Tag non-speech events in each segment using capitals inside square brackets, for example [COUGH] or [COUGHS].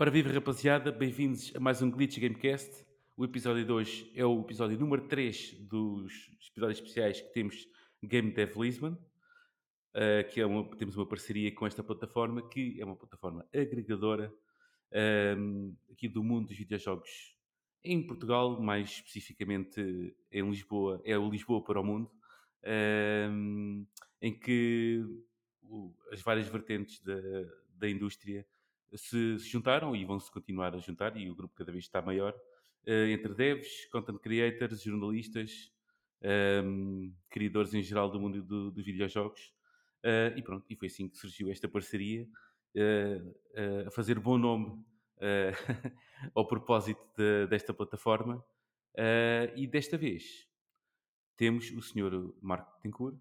Ora viva rapaziada, bem-vindos a mais um Glitch Gamecast. O episódio de hoje é o episódio número 3 dos episódios especiais que temos Game Dev Lisbon, uh, que é uma, temos uma parceria com esta plataforma, que é uma plataforma agregadora um, aqui do mundo dos videojogos em Portugal, mais especificamente em Lisboa, é o Lisboa para o Mundo, um, em que as várias vertentes da, da indústria se, juntaram e vão-se continuar a juntar, e o grupo cada vez está maior, uh, entre devs, content creators, jornalistas, um, criadores em geral do mundo do, dos videojogos. Uh, e pronto, e foi assim que surgiu esta parceria, uh, a fazer bom nome [LAUGHS] ao propósito de, desta plataforma. e desta vez temos o senhor Marco Tencourt.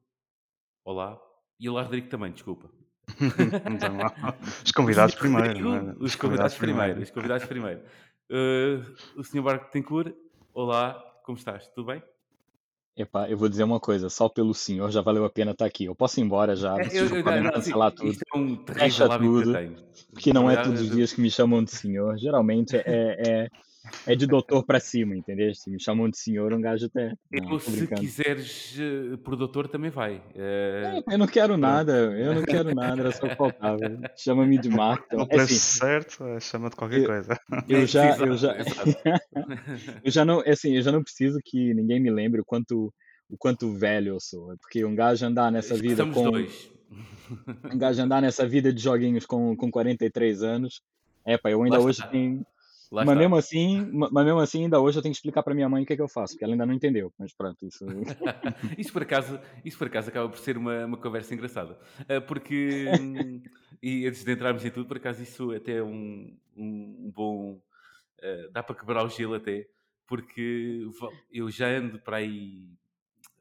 Olá. E o Rodrigo também, desculpa. [LAUGHS] então, os convidados primeiro. Rodrigo, não é? Os convidados primeiro. Os convidados primeiro. Uh, o senhor Marco Tencourt. Olá, como estás? Tudo bem? Epá, eu vou dizer uma coisa, só pelo senhor já valeu a pena estar aqui. Eu posso ir embora já, É, vocês eu- eu- podem não, cancelar tudo, Isto é um terrível que tudo. tenho. porque não é todos os dias que me chamam de senhor. Geralmente é, é, é de doutor para cima, entendeu? Se me chamam de senhor, um gajo até. Não, Eu, se brincando. quiseres eh, por doutor, também vai. Eh, É, Eu não quero nada, eu não quero nada, era só que faltava. Chama-me de Marco. No É preço assim, certo, é, chama de qualquer Eu- coisa. eu já, Exato, eu já, [LAUGHS] eu já não, é assim, eu já não preciso que ninguém me lembre o quanto, o quanto velho eu sou. Porque um gajo andar nessa Já vida somos com, dois. um gajo andar nessa vida de joguinhos com, com 43 anos, é pá, eu ainda Lá hoje tenho. Lá Mas está. mesmo assim, ma- mas mesmo assim, ainda hoje eu tenho que explicar para minha mãe o que é que eu faço, porque ela ainda não entendeu. Mas pronto, isso. [LAUGHS] isso, por acaso, isso por acaso acaba por ser uma, uma conversa engraçada. Eh, Porque, [LAUGHS] e antes de entrarmos em tudo, por acaso isso até é um, um bom. eh, dá para quebrar o gelo até, porque eu já ando para aí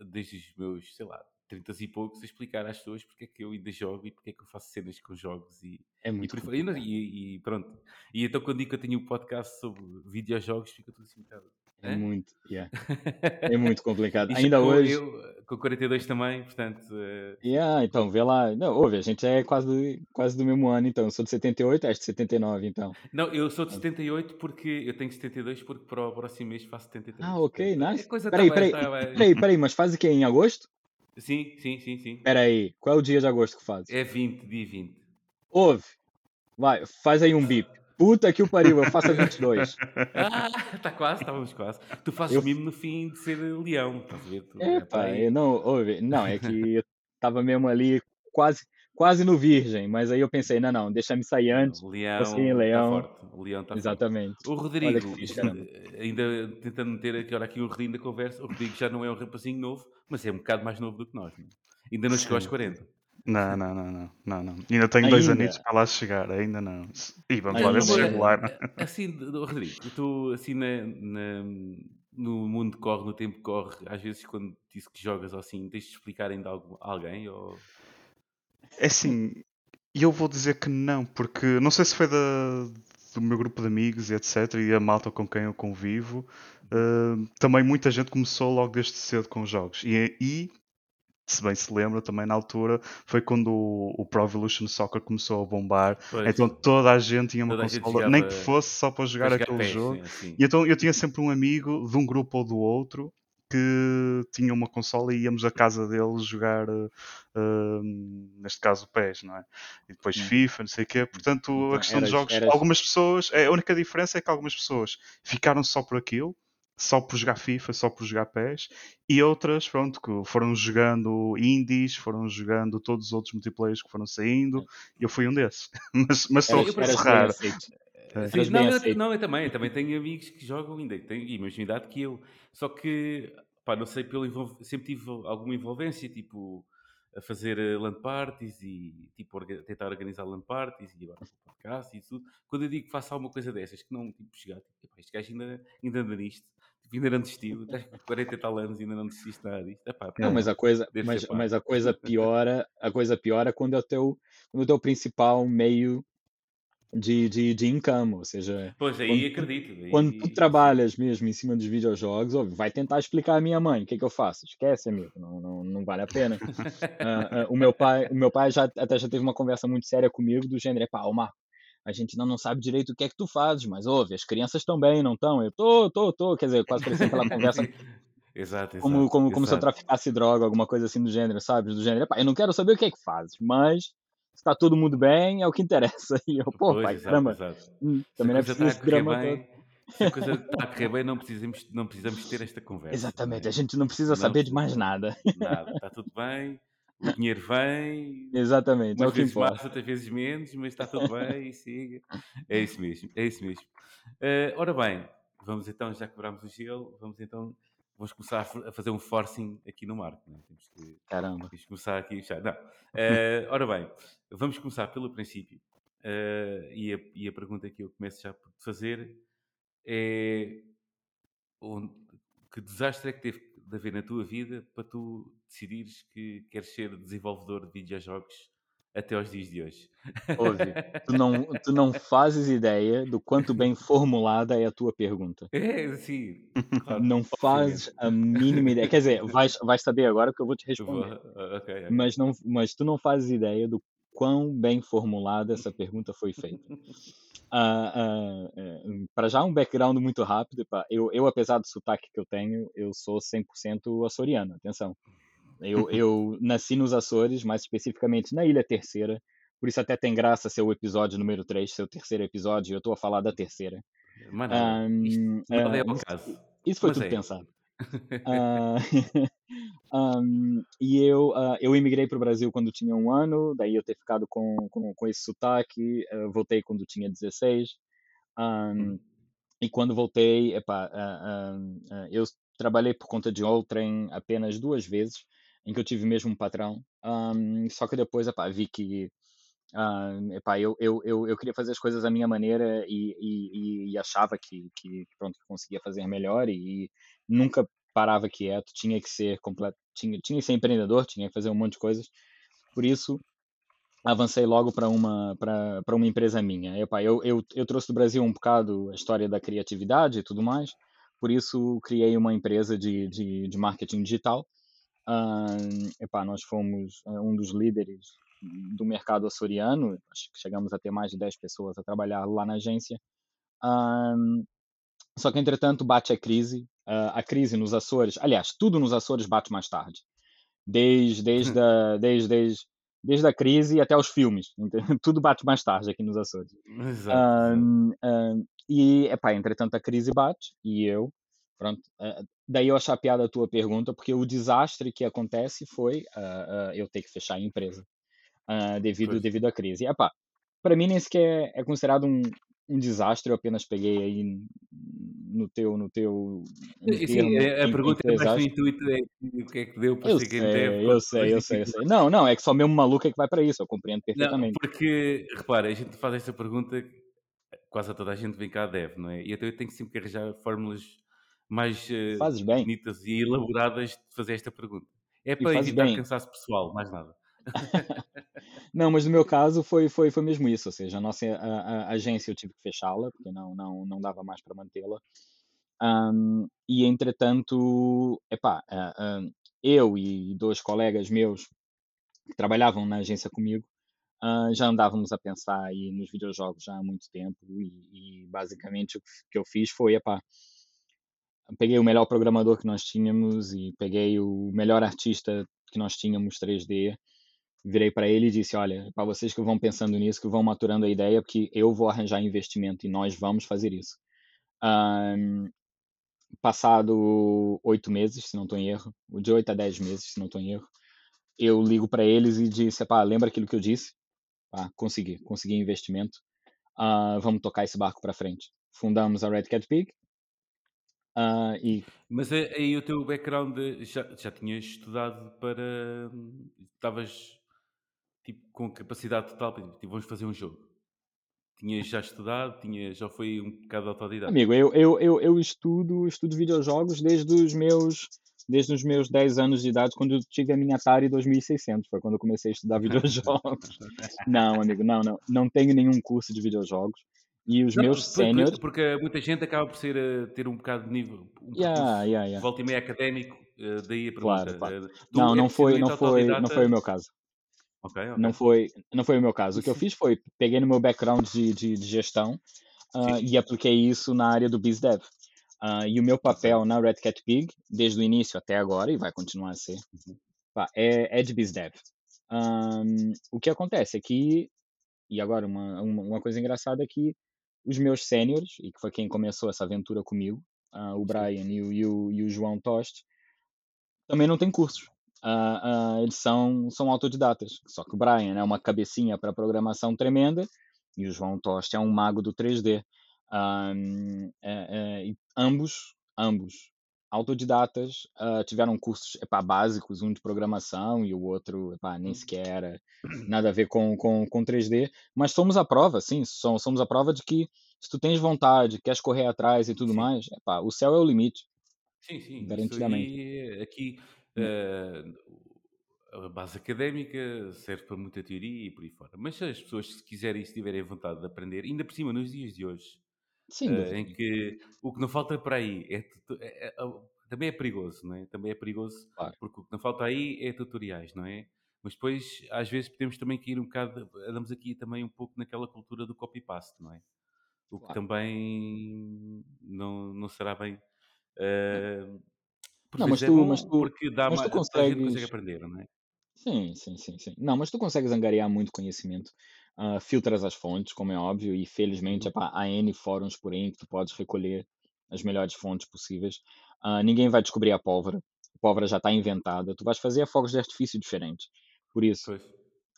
desde os meus, sei lá, 30 e poucos a explicar às pessoas porque é que eu ainda jogo e porque é que eu faço cenas com jogos e, É muito. E e- e pronto. E então quando digo que eu tenho um podcast sobre videojogos, fica tudo assim um bocado. É muito, yeah, [LAUGHS] é muito complicado. Ainda com hoje. eu, com 42 também, portanto. eh, Yeah, então, vê lá. Não, ouve, a gente é quase, quase do mesmo ano, então. Eu sou de 78, és de 79, então. Não, eu sou de 78 porque eu tenho 72 porque para o próximo mês faço 73. Ah, ok, a nice. Peraí, estava. peraí, peraí, peraí, mas faz o quê? Em agosto? Sim, sim, sim, sim. Peraí, qual é o dia de agosto que fazes? É 20, dia 20. Ouve, vai, faz aí um bip. Puta que o pariu, eu faço a 22. [LAUGHS] Ah, está quase, estávamos quase. Tu fazes Eu- mimo no fim de ser leão, estás a ver? Tu, É, pá, aí. eu não, ouve, não, é que eu tava mesmo ali quase, quase no virgem, mas aí eu pensei, não, não, deixa-me sair antes. O leão Assim, está leão. forte. O leão está forte. Exatamente. O Olha Rodrigo, fixe, [LAUGHS] ainda tentando meter aqui, olha, aqui o Rodrigo da conversa, o Rodrigo já não é um rapazinho novo, mas é um bocado mais novo do que nós. não é? Ainda não chegou aos Sim. 40. Não, não, não, não, não, não. Ainda tenho dois Ainda. anitos para lá chegar, ainda não. E vamos lá ver se chego lá. né? Assim, do- Rodrigo, tu assim na, na- no mundo que corre, no tempo que corre, às vezes quando dizes que jogas assim, tens de explicar ainda a alguém? Ou... É assim, e eu vou dizer que não, porque não sei se foi da, do meu grupo de amigos e etc. E a malta com quem eu convivo. eh, também muita gente começou logo desde cedo com jogos. E, e, se bem se lembra, também na altura foi quando o, o Pro Evolution Soccer começou a bombar. Pois, Então toda a gente tinha uma Toda consola, nem que fosse só para jogar para aquele PES, jogo. assim. E então eu tinha sempre um amigo de um grupo ou do outro que tinha uma consola e íamos à casa dele jogar, eh, neste caso o PES, não é? E depois Hum. FIFA, não sei o quê. Portanto, Então, a questão eras- jogos, eras- algumas pessoas, é, a única diferença é que algumas pessoas ficaram só por aquilo, só por jogar FIFA, só por jogar PES, e outras, pronto, que foram jogando indies, foram jogando todos os outros multiplayers que foram saindo, e eu fui um desses. [LAUGHS] mas mas sou bem raro. É. Sim, não, eu, não, eu também, eu também tenho amigos que jogam ainda, têm a mesma idade que eu. Só que, pá, não sei, pelo envol- sempre tive alguma envolvência, tipo, a fazer eh, LAN parties e tipo, orga- tentar organizar LAN parties e agora o podcast e tudo. Quando eu digo que faço alguma coisa dessas, que não, tipo, chegar, tipo, "Epá, este gajo ainda, ainda anda nisto, tipo, ainda não desistiu, estás com 40 e tal anos e ainda não desististe nada disto. Epá, Não, mas a coisa, mas, mas a coisa piora, a coisa piora quando é o teu, quando é o teu principal meio de, de, de income, ou seja, Pois aí quando acredito. aí- quando tu trabalhas mesmo em cima dos videojogos, óbvio, vai tentar explicar à minha mãe o que é que eu faço. Esquece, amigo, não, não, não vale a pena. [LAUGHS] Ah, ah, o meu pai, o meu pai já, até já teve uma conversa muito séria comigo do gênero, pá, ó Marco, a gente ainda não sabe direito o que é que tu fazes, mas ouve, as crianças estão bem, não estão? Eu tô, tô, tô, quer dizer, quase parecia aquela conversa [LAUGHS] exato, como, exato, como, como se eu exato. traficasse droga, alguma coisa assim do gênero, sabe? Do gênero, "Epá, eu não quero saber o que é que fazes, mas está todo mundo bem, é o que interessa. [LAUGHS] E eu, pô, Pois, pai, exato, caramba, exato. hum, também não é coisa preciso drama todo. bem, se a coisa está a [LAUGHS] correr bem, não precisamos, não precisamos ter esta conversa. Exatamente, é? a gente não precisa Não saber de mais nada. Nada, está tudo bem, o dinheiro vem, Exatamente, é o que vezes mais, outras vezes menos, mas está tudo bem e siga. É isso mesmo, é isso mesmo. Eh, ora bem, vamos então, já quebramos o gelo, vamos então, vamos começar a fa- a fazer um forcing aqui no Marco. Não é? Temos que Caramba. temos que começar aqui já. Não. Eh, ora bem, vamos começar pelo princípio. Eh, e, a, e a pergunta que eu começo já por te fazer é onde- que desastre é que teve de haver na tua vida para tu decidires que queres ser desenvolvedor de videojogos até aos dias de hoje? Ouve, tu não, [LAUGHS] tu não fazes ideia do quanto bem formulada é a tua pergunta. É, sim, claro. Não fazes a mínima ideia. Quer dizer, [LAUGHS] vais, vais saber agora porque eu vou te Eu vou- responder. ah, ok, ok. Mas, não, mas tu não fazes ideia do quão bem formulada essa pergunta foi feita. [LAUGHS] Ah, ah, eh, para já, um background muito rápido. Eu, eu, apesar do sotaque que eu tenho, eu sou 100% açoriano. Atenção. Eu, eu nasci nos Açores, mais especificamente na Ilha Terceira. Por isso até tem graça ser o episódio número 3, ser o terceiro episódio. Eu estou a falar da terceira. Isto Ahm, nada é ah, ao isso- caso. Isso foi Mas tudo é. pensado. [LAUGHS] Ah, [LAUGHS] um, e eu, ah, eu imigrei para o Brasil quando tinha um ano, daí eu ter ficado com, com, com esse sotaque, ah, voltei quando tinha 16. Um, e quando voltei, epá, ah, eu trabalhei por conta de outrem apenas duas vezes, em que eu tive mesmo um patrão. Um, só que depois, epá, vi que ah, epá, eu, eu, eu, eu queria fazer as coisas da minha maneira e, e, e achava que, que, pronto, conseguia fazer melhor e, nunca parava quieto, tinha que ser completo, tinha, tinha que ser empreendedor, tinha que fazer um monte de coisas. Por isso, avancei logo para uma para uma empresa minha. Epá, eu, eu, eu trouxe do Brasil um bocado a história da criatividade e tudo mais, por isso criei uma empresa de, de, de marketing digital. Epá, nós fomos eh, um dos líderes do mercado açoriano, acho que chegamos a ter mais de 10 pessoas a trabalhar lá na agência. Só que, entretanto, bate a crise. ah, a crise nos Açores, aliás, tudo nos Açores bate mais tarde. Desde, desde, [LAUGHS] a, desde, desde, desde a crise até os filmes. [LAUGHS] Tudo bate mais tarde aqui nos Açores. Exato. Ahn, ahn, e, epá, entretanto, a crise bate e eu, pronto. ah, daí eu achei a piada a tua pergunta, porque o desastre que acontece foi ah, ah, eu ter que fechar a empresa ah, devido, Pois. devido à crise. E, epá, para mim nem sequer é considerado um, um desastre, eu apenas peguei aí no teu, no teu no E, termo Sim, a, em, em pergunta que é mais no intuito é o que é que deu para Eu dev sei, para eu sei, eu sei, eu sei. Não, não, é que só mesmo maluco é que vai para isso, eu compreendo Não, perfeitamente. porque, repara, a gente faz esta pergunta, quase a toda a gente vem cá dev, não é? E então eu tenho sempre que arranjar fórmulas mais Fazes bem, bonitas e elaboradas de fazer esta pergunta. É para evitar bem. cansaço pessoal, mais nada. [LAUGHS] Não, mas no meu caso foi, foi, foi mesmo isso, ou seja, a nossa a, a- agência eu tive que fechá-la, porque não, não, não dava mais para mantê-la. Ahm, e entretanto, epá, ah, ahm, eu e dois colegas meus que trabalhavam na agência comigo, ah, já andávamos a pensar aí nos videojogos já há muito tempo e, e basicamente o que eu fiz foi, epá, peguei o melhor programador que nós tínhamos e peguei o melhor artista que nós tínhamos 3D, virei para ele e disse, olha, para vocês que vão pensando nisso, que vão maturando a ideia, porque eu vou arranjar investimento e nós vamos fazer isso. Ahn, passado oito meses, se não estou em erro, de oito a dez meses, se não estou em erro, eu ligo para eles e disse, pá, lembra aquilo que eu disse? Consegui, consegui investimento. Ah, vamos tocar esse barco para frente. Fundamos a Red Cat Pig. Ah, e Mas a- aí o teu background eh, já, já tinhas estudado para. hum, Estavas tipo, com capacidade total para tipo, vamos fazer um jogo. Tinhas já estudado, tinhas, já foi um bocado autodidata. Amigo, eu, eu, eu, eu estudo, estudo videojogos desde os meus desde os meus 10 anos de idade, quando eu tive a minha Atari 2600, foi quando eu comecei a estudar [LAUGHS] videojogos. [LAUGHS] Não, amigo, não, não, não tenho nenhum curso de videojogos. E os Não, meus porque, seniors, porque muita gente acaba por ser, eh, ter um bocado de nível, um yeah, yeah, yeah. volta e meia académico, eh, daí a Claro, pergunta. claro. eh, tu Não, é não foi, não foi, não foi o meu caso. Ok, Não ok. foi, não foi o meu caso. O que eu [LAUGHS] fiz foi, peguei no meu background de, de, de gestão Sim. e apliquei isso na área do BizDev. Ah, e o meu papel na Red Cat Pig, desde o início até agora, e vai continuar a ser, Uhum. é, é de BizDev. Ahm, o que acontece é que, e agora uma, uma, uma coisa engraçada é que os meus sêniores, e que foi quem começou essa aventura comigo, ah, o. Brian e o, e o, e o João Toste, também não têm cursos. Ah, ah, eles são, são autodidatas. Só que o Brian é uma cabecinha para programação tremenda e o João Toste é um mago do 3D. Ahm, é- é, ambos, ambos autodidatas, ah, tiveram cursos epá, básicos, um de programação e o outro epá, nem Hum. sequer era nada a ver com, com, com 3D, mas somos a prova, sim, som- somos a prova de que se tu tens vontade, queres correr atrás e tudo Sim. mais, epá, o céu é o limite, Sim, sim, garantidamente. aí, aqui, eh, a base académica serve para muita teoria e por aí fora. Mas se as pessoas, se quiserem e se tiverem vontade de aprender, ainda por cima, nos dias de hoje, Sem eh, dúvida. em que o que não falta para aí é, é- é- é- também é perigoso, não é? Também é perigoso, Claro, porque o que não falta aí é tutoriais, não é? Mas depois, às vezes, podemos também cair um bocado, andamos aqui também um pouco naquela cultura do copy-paste, não é? O que claro. também não, não será bem. Não, eh, não, mas é tu, mas tu, porque dá mas tu ma- toda a gente consegue consegues. aprender, não é? Sim, sim, sim, sim. Não, mas tu consegues angariar muito conhecimento. Ah, filtras as fontes, como é óbvio, e felizmente Uhum. epá, há N fóruns por aí que tu podes recolher as melhores fontes possíveis. Ah, ninguém vai descobrir a pólvora. A pólvora já está inventada. Tu vais fazer fogos de artifício diferentes. Por isso, Pois.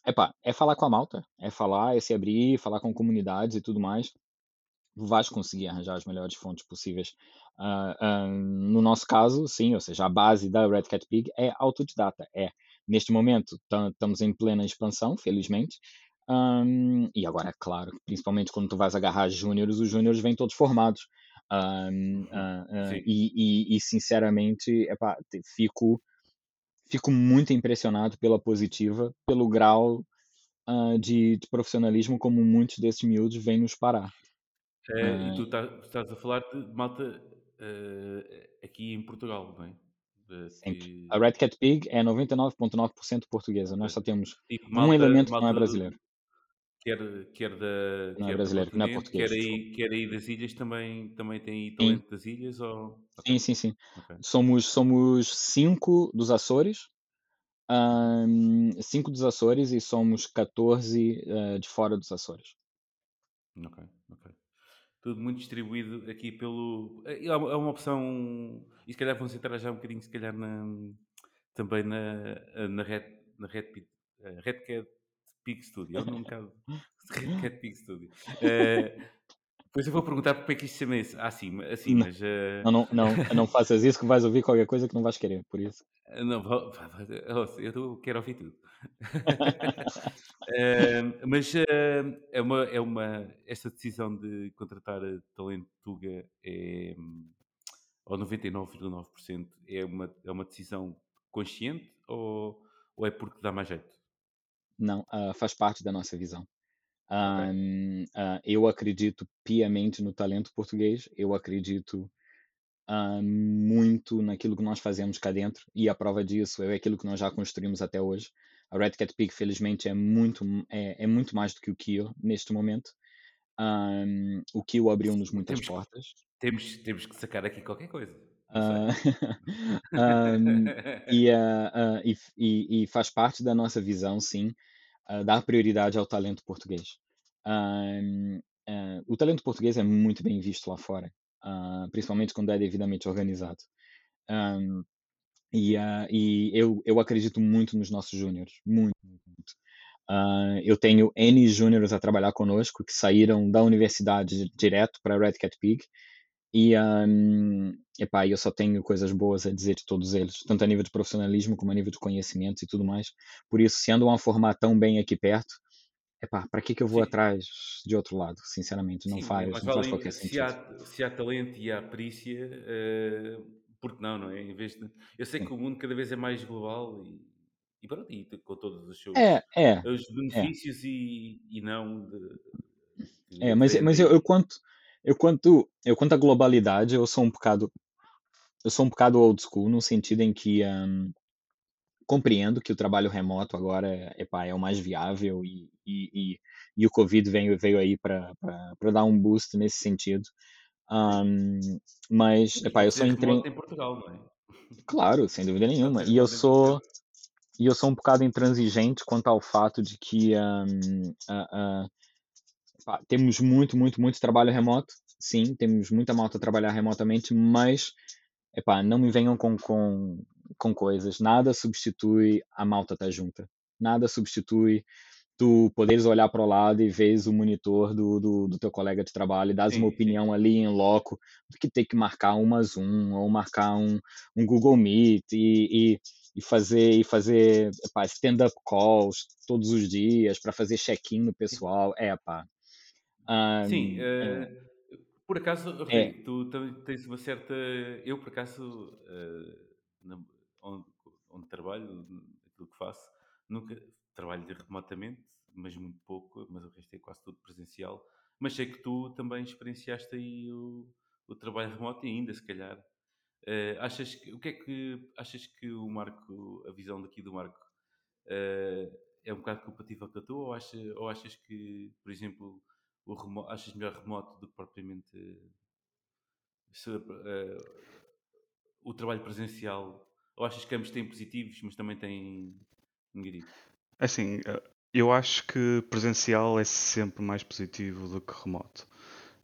epá, é falar com a malta, é falar, é se abrir, falar com comunidades e tudo mais. vais conseguir arranjar as melhores fontes possíveis. Ah, no nosso caso, sim, ou seja, a base da Red Cat Pig é autodidata. É, neste momento, estamos em plena expansão, felizmente. Um, e agora, claro, principalmente quando tu vais agarrar júniores, os júniores vêm todos formados. Um, ah, Sim. e, e, e, sinceramente, epá, fico, fico muito impressionado pela positiva, pelo grau ah, de, de profissionalismo como muitos desses miúdos vêm nos parar. Eh, e tu tá- estás a falar de malta eh, aqui em Portugal, não é? Sempre. A Red Cat Pig é 99,9% portuguesa. Nós ok. só temos Tipo, um malta, elemento que não é malta brasileiro. Quer, quer, da, não é quer brasileiro, não é português. quer aí, quer aí das ilhas, também, também tem aí Sim, talento das ilhas? Ou... sim, sim, sim. ok. Somos, somos cinco dos Açores. Ahn, cinco dos Açores e somos 14 ah, de fora dos Açores. Ok, ok. Tudo muito distribuído aqui pelo. É é uma é uma opção. E se calhar vamos entrar já um bocadinho, se calhar, na, também na, na Red, na Red, eh, Red Pig Studio. Um bocado. Red Cat Pig Studio. [LAUGHS] Eh, depois eu vou perguntar porque é que isto chama isso. Ah, sim, assim, Não, mas. eh, não, não, não, [LAUGHS] não faças isso que vais ouvir qualquer coisa que não vais querer, por isso. não, vá- vá- ouça, eu quero ouvir tudo. [LAUGHS] Eh, mas eh, é uma, é uma, esta decisão de contratar eh, talento Tuga é, ao 99,9% é uma, é uma decisão consciente ou, ou é porque dá mais jeito? Não, ah, faz parte da nossa visão. Ah, eu acredito piamente no talento português, eu acredito ah, muito naquilo que nós fazemos cá dentro, e a prova disso é aquilo que nós já construímos até hoje. A Red Cat Pig, felizmente, é muito, é, é muito mais do que o Kio neste momento. Ahm, o Kio abriu-nos muitas Temos, que- portas. temos, temos que sacar aqui qualquer coisa. Ah, [LAUGHS] [LAUGHS] ahm, e, ah, ah, e, e- faz parte da nossa visão, sim, ah, dar prioridade ao talento português. Ahm, ah, o talento português é muito bem visto lá fora, ah, principalmente quando é devidamente organizado. Ahm, e e eu, eu acredito muito nos nossos júniores, muito, muito, eu tenho N júniores a trabalhar conosco que saíram da universidade direto para Red Cat Pig e um, epá, eu só tenho coisas boas a dizer de todos eles, tanto a nível de profissionalismo como a nível de conhecimento e tudo mais. Por isso, se andam a formar tão bem aqui perto, epá, para que que eu vou Sim, atrás de outro lado? Sinceramente, não sim, é faz, não faz qualquer se sentido. há, se há talento e há perícia, eh, porque não, não é? Em vez de, eu sei Sim. que o mundo cada vez é mais global e, e pronto, e com todos os seus É, é, os é, benefícios e, e não de, que é, mas, mas eu, eu quanto, eu quanto, eu quanto à globalidade, eu sou um bocado, eu sou um bocado old school no sentido em que um, compreendo que o trabalho remoto agora epá, é o mais viável e, e, e, e o Covid veio, veio aí para dar um boost nesse sentido. Um, mas, epá, eu sou entre... remoto em Portugal, não é? Claro, sem dúvida nenhuma. E eu sou e eu sou um bocado intransigente quanto ao fato de que um, ah, pá, temos muito, muito, muito trabalho remoto. Sim, temos muita malta a trabalhar remotamente, mas epá, não me venham com, com, com coisas. Nada substitui a malta estar junta. Nada substitui tu poderes olhar para o lado e vês o monitor do, do, do teu colega de trabalho e dás uma Sim, sim. opinião ali em loco do que ter que marcar uma Zoom ou marcar um, um Google Meet e, e, e fazer e fazer stand-up calls todos os dias para fazer check-in no pessoal. É, pá. Sim, Ahm, eh, por acaso, é, Rodrigo, tu também tens uma certa. Eu, por acaso, eh, na- onde, onde trabalho, aquilo que faço, nunca trabalho de- remotamente, mas muito pouco, mas o resto é quase tudo presencial. Mas sei que tu também experienciaste aí o, o trabalho remoto e ainda, se calhar. Eh, achas que, o que é que achas que o Marco, a visão daqui do Marco, é um bocado compatível com a tua ou, acha, ou achas que, por exemplo, o remo, achas melhor remoto do que propriamente se, eh, o trabalho presencial? Ou achas que ambos têm positivos, mas também têm negativos? É Assim, eh, eu acho que presencial é sempre mais positivo do que remoto.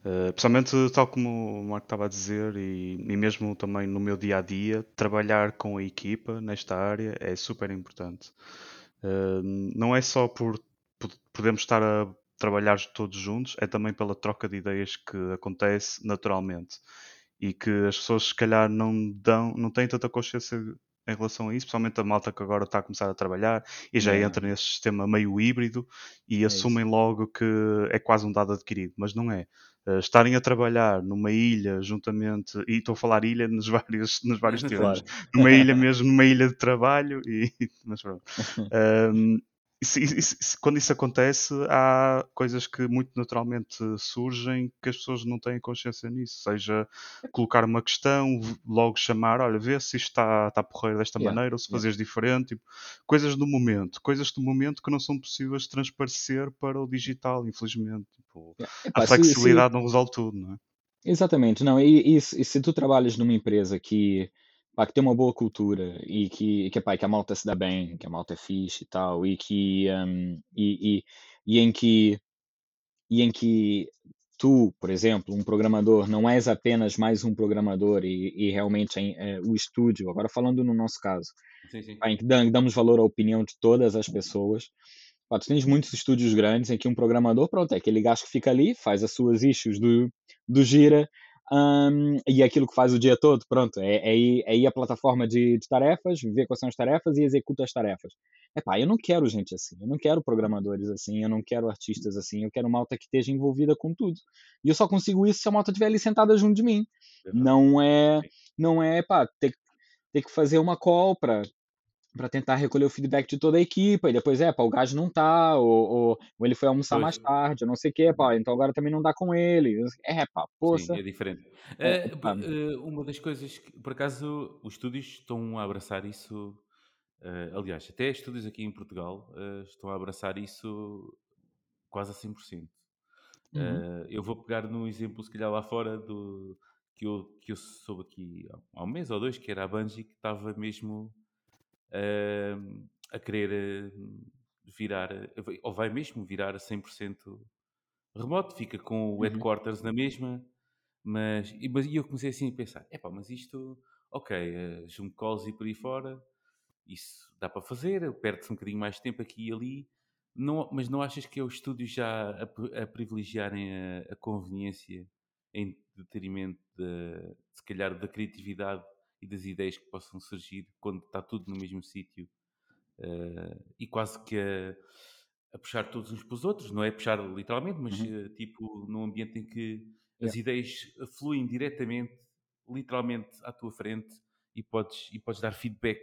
Uh, principalmente, tal como o Marco estava a dizer, e, e mesmo também no meu dia a dia, trabalhar com a equipa nesta área é super importante. Uh, não é só por, podermos estar a trabalhar todos juntos, é também pela troca de ideias que acontece naturalmente e que as pessoas se calhar não dão, não têm tanta consciência em relação a isso, principalmente a malta que agora está a começar a trabalhar e já yeah, entra nesse sistema meio híbrido e é assumem isso. logo que é quase um dado adquirido, mas não é. Uh, estarem a trabalhar numa ilha juntamente, e estou a falar ilha nos [LAUGHS] vários, nos vários [LAUGHS] termos, Claro. numa ilha mesmo, numa ilha de trabalho, e, [LAUGHS] mas pronto. Um, isso- isso- isso- quando isso acontece, há coisas que muito naturalmente surgem que as pessoas não têm consciência nisso. Seja colocar uma questão, logo chamar, olha, vê se isto está, está a porrer desta Yeah, maneira ou se yeah. fazeres diferente. Tipo, coisas do momento, coisas do momento que não são possíveis de transparecer para o digital, infelizmente. Tipo, Yeah. a Epá, se, se, flexibilidade não resolve tudo, não é? Exatamente, não, e, e se e se tu trabalhas numa empresa que, pá, que tem uma boa cultura e que, que, pá, que a malta se dá bem, que a malta é fixe e tal, e que, hum, e, e, e em que, e em que tu, por exemplo, um programador, não és apenas mais um programador e, e realmente em, eh, o estúdio, agora falando no nosso caso, Sim, sim. pá, em que dam- damos valor à opinião de todas as pessoas. Pá, tu tens muitos estúdios grandes em que um programador, pronto, é aquele gajo que fica ali, faz as suas issues do, do Gira, hum, e é aquilo que faz o dia todo, pronto, é, é, aí, é aí a plataforma de, de tarefas, vê quais são as tarefas e executa as tarefas. Epá, eu não quero gente assim, eu não quero programadores assim, eu não quero artistas assim, eu quero uma malta que esteja envolvida com tudo. E eu só consigo isso se a malta estiver ali sentada junto de mim. Não é, não é, pá, ter, ter que fazer uma call para para tentar recolher o feedback de toda a equipa, e depois, é, pá, o gajo não tá, ou, ou, ou ele foi almoçar Pois. mais tarde, ou não sei o quê, pá, então agora também não dá com ele. É, pá, Sim, poça. é diferente. É, Eh, eh, uma das coisas que, por acaso, os estúdios estão a abraçar isso. eh, aliás, até estúdios aqui em Portugal eh, estão a abraçar isso quase a 100%. uhum, eu vou pegar num exemplo, se calhar lá fora, do, que, eu, que eu soube aqui há, há um mês ou dois, que era a Bungie, que estava mesmo eh, a querer eh, virar, eh, ou vai mesmo virar a 100% remoto, fica com o uhum, headquarters na mesma, mas, e, mas eu comecei assim a pensar, epá, mas isto, ok, uh, Zoom calls e por aí fora, isso dá para fazer, perde-se um bocadinho mais de tempo aqui e ali, não, mas não achas que é os estúdios já a, a privilegiarem a, a conveniência em detrimento, de, se calhar, da criatividade e das ideias que possam surgir quando está tudo no mesmo sítio eh, e quase que a, a puxar todos uns para os outros, não é puxar literalmente, mas uhum, eh, tipo num ambiente em que yeah, as ideias fluem diretamente, literalmente à tua frente e podes, e podes dar feedback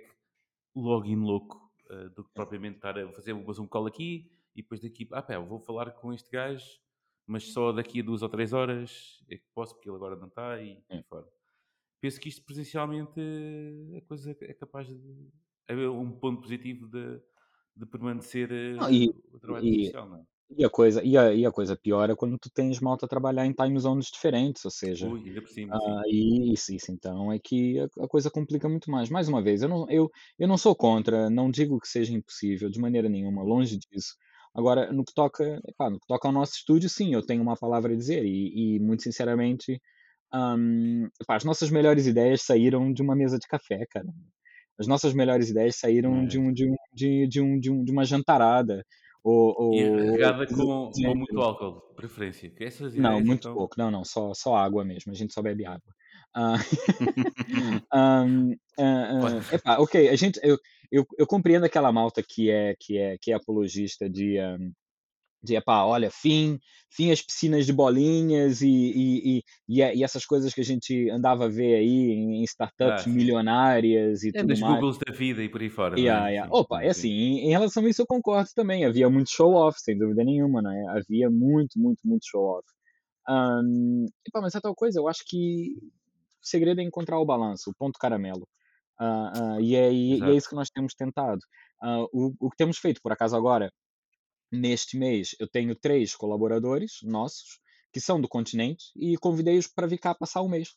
logo in louco eh, do que propriamente estar a fazer mas um call aqui e depois daqui, ah pá, vou falar com este gajo, mas só daqui a duas ou três horas é que posso, porque ele agora não está e, e yeah. fora. Penso que isto presencialmente eh, a coisa é capaz de, é um ponto positivo de, de permanecer Não, uh, e, o trabalho e, presencial, não é? e a coisa, e a, e a coisa pior é quando tu tens malta a trabalhar em time zones diferentes, ou seja, Ui, ainda por cima, ah, e isso, isso então é que a, a coisa complica muito mais. Mais uma vez, eu não, eu, eu não sou contra, não digo que seja impossível, de maneira nenhuma, longe disso. Agora, no que toca, no que toca ao nosso estúdio, sim, eu tenho uma palavra a dizer e, e muito sinceramente, epá, as nossas melhores ideias saíram de uma mesa de café, cara. As nossas melhores ideias saíram de É. um, de um, de, de um, de um, de uma jantarada ou, E ou regada com, com género. muito álcool, de preferência. Que essas Não, muito então. pouco. Não, não, só, só água mesmo. A gente só bebe água. Ah, [LAUGHS] [LAUGHS] ah, Olha, ah, epá, [LAUGHS] ok, a gente, eu, eu, eu compreendo aquela malta que é, que é, que é apologista de, ahm, de epá, olha, fim, fim as piscinas de bolinhas e, e, e, e, é- essas coisas que a gente andava a ver aí em, ah, startups sim. milionárias e É tudo das mais. Googles da vida e por aí fora, Yeah, é? yeah. Sim, Opa, é sim. assim, em, em relação a isso eu concordo também. Havia muito show-off, sem dúvida nenhuma, não é? Havia muito, muito, muito show-off. Ahm, epá, mas é tal coisa, eu acho que o segredo é encontrar o balanço, o ponto caramelo. Ah, ah, e, é, e, e é isso que nós temos tentado. Ah, o, o que temos feito, por acaso, agora, neste mês, eu tenho três colaboradores nossos que são do continente e convidei-os para vir cá passar o mês.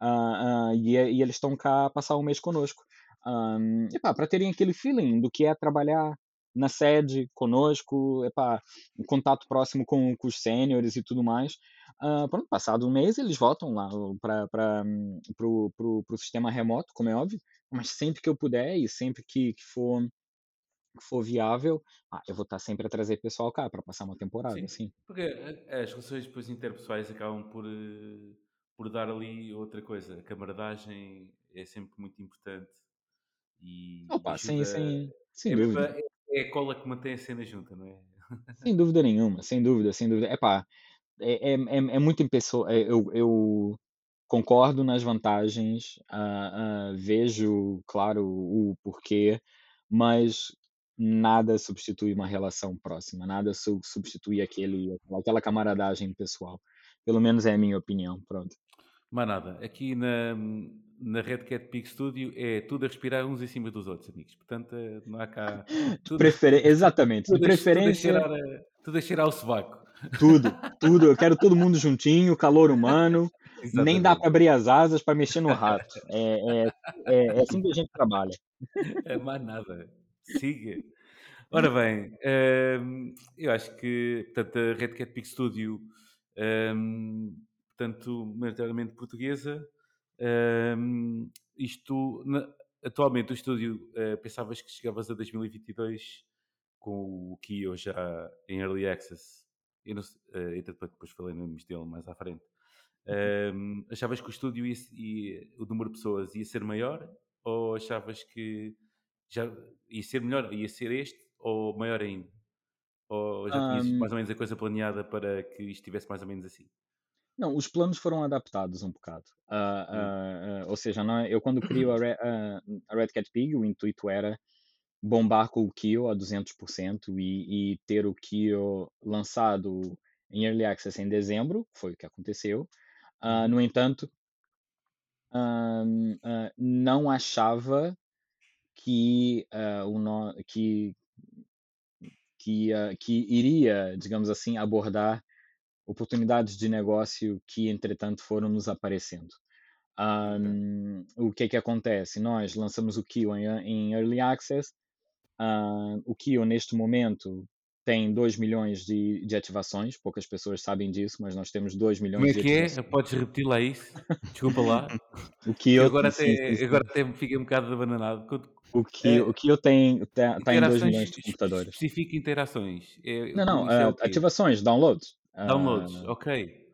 Ah, ah, e, e eles estão cá passar o mês conosco. Um, para terem aquele feeling do que é trabalhar na sede conosco, epá, um contato próximo com, com os sêniores e tudo mais. Ah, pronto, passado um mês eles voltam lá para o sistema remoto, como é óbvio, mas sempre que eu puder e sempre que, que for for viável, ah, eu vou estar sempre a trazer pessoal cá para passar uma temporada, Sim, assim. porque a- as relações depois interpessoais acabam por, eh, por dar ali outra coisa. A camaradagem é sempre muito importante e, Opa, sem, ajuda. sem, sem É, dúvida. pa- é a cola que mantém a cena junta, não é? Sem dúvida nenhuma, sem dúvida, sem dúvida. Epá, é, é, é, é muito em pessoa. é, Eu, eu concordo nas vantagens, ah, ah, vejo, claro, o porquê, mas nada substitui uma relação próxima, nada su- substitui aquele, aquela camaradagem pessoal. Pelo menos é a minha opinião, pronto. Mais nada. Aqui na, na Red Cat Peak Studio é tudo a respirar uns em cima dos outros, amigos. Portanto, eh, não há cá. [LAUGHS] Tudo, preferen- Exatamente, de tudo, tudo, a preferência, cheirar, a- tudo a cheirar ao sovaco. tudo, [LAUGHS] tudo. Eu quero todo mundo juntinho, calor humano. Nem dá Exatamente. para abrir as asas para mexer no rato. É, é, é, é assim que a gente trabalha. É mais nada. Siga. Ora bem, hum, eu acho que portanto, a Red Cat Peak Studio, hum, portanto, maioritariamente portuguesa, hum, isto, na- atualmente o estúdio, eh, pensavas que chegavas a 2022 com o Kio já em Early Access, eu não sei, eh, entretanto depois falei no dele mais à frente, Hum, achavas que o estúdio ia, ia- o número de pessoas ia ser maior ou achavas que já ia ser melhor, ia ser este ou maior ainda? Ou já tinhas Ahm, mais ou menos a coisa planeada para que isto estivesse mais ou menos assim? não, os planos foram adaptados um bocado. Hum, ah, ah, ou seja, não é- eu quando crio a, Re- a- Red Cat Pig, o intuito era bombar com o Kyo a 200% e, e ter o Kyo lançado em Early Access em dezembro, foi o que aconteceu. Uhum. no entanto, não achava que, ah, o que, que, ah, que iria, digamos assim, abordar oportunidades de negócio que, entretanto, foram nos aparecendo. Ok. Ahm, o que é que acontece? Nós lançamos o Kio em, em Early Access. Ah, o Kio, neste momento, tem 2 milhões de, de ativações. Poucas pessoas sabem disso, mas nós temos 2 Como milhões é de que é? Podes repetir lá isso? [LAUGHS] Desculpa lá. O Kio, agora sim, sim, até, sim. agora até fiquei um bocado abananado. O Kio, o eh, Kio tem, está em 2 interações, milhões de es- computadores. especifica interações. É, Não, não, é ah, quê? ativações, downloads. Ah, Downloads, ok.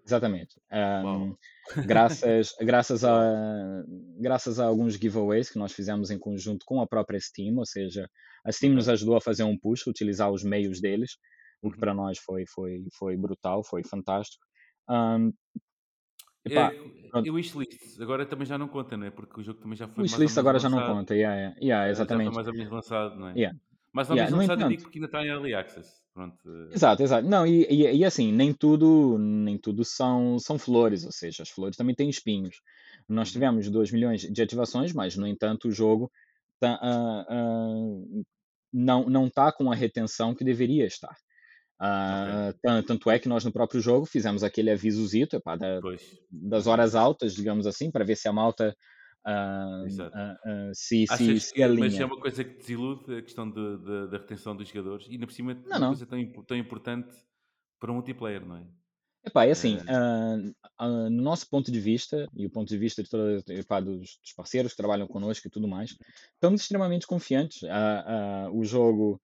Exatamente. Uau. Ahm, graças, [LAUGHS] graças, a, graças a alguns giveaways que nós fizemos em conjunto com a própria Steam, ou seja, a Steam nos Ok. ajudou a fazer um push, utilizar os meios deles, o que Uhum. para nós foi, foi, foi brutal, foi fantástico. Ahm, epá, É, e o wishlist agora também já não conta, não é? Porque o jogo também já o foi mais ou wishlist agora já não lançado. conta, yeah, yeah, yeah, eh, Já foi exatamente. mais ou menos lançado, não é? Yeah, Mais ou menos No lançado, digo porque ainda está em early access. Pronto. eh, Exato, exato. Não, e, e, e assim, nem tudo, nem tudo são, são flores, ou seja, as flores também têm espinhos. Nós uhum. tivemos 2 milhões de ativações, mas, no entanto, o jogo tá, ah, não não está com a retenção que deveria estar. Ah, tan- tanto é que nós no próprio jogo fizemos aquele avisozito epá, da- das horas altas, digamos assim, para ver se a malta ah, ah, ah, se, se, Achas se mas alinha. é uma coisa que desilude a questão de- de- da retenção dos jogadores e ainda por cima Não, uma não. coisa tão, tão importante para um multiplayer, não é? Epá, é assim, Eh, ah, ah, no nosso ponto de vista, e o ponto de vista de toda, epá, dos, dos parceiros que trabalham connosco e tudo mais, estamos extremamente confiantes. Ah, ah, o jogo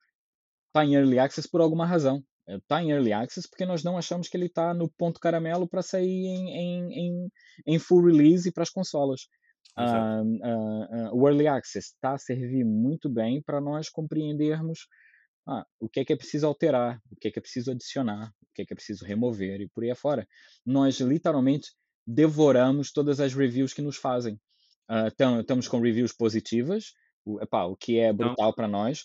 está em Early Access por alguma razão. Está em Early Access porque nós não achamos que ele está no ponto caramelo para sair em, em, em, em full release para as consolas. Ah, ah, ah, o Early Access está a servir muito bem para nós compreendermos ah, o que é que é preciso alterar, o que é que é preciso adicionar, o que é que é preciso remover e por aí afora. Nós literalmente devoramos todas as reviews que nos fazem. Ah, tam- estamos com reviews positivas, o, epá, o que é Então, brutal para nós.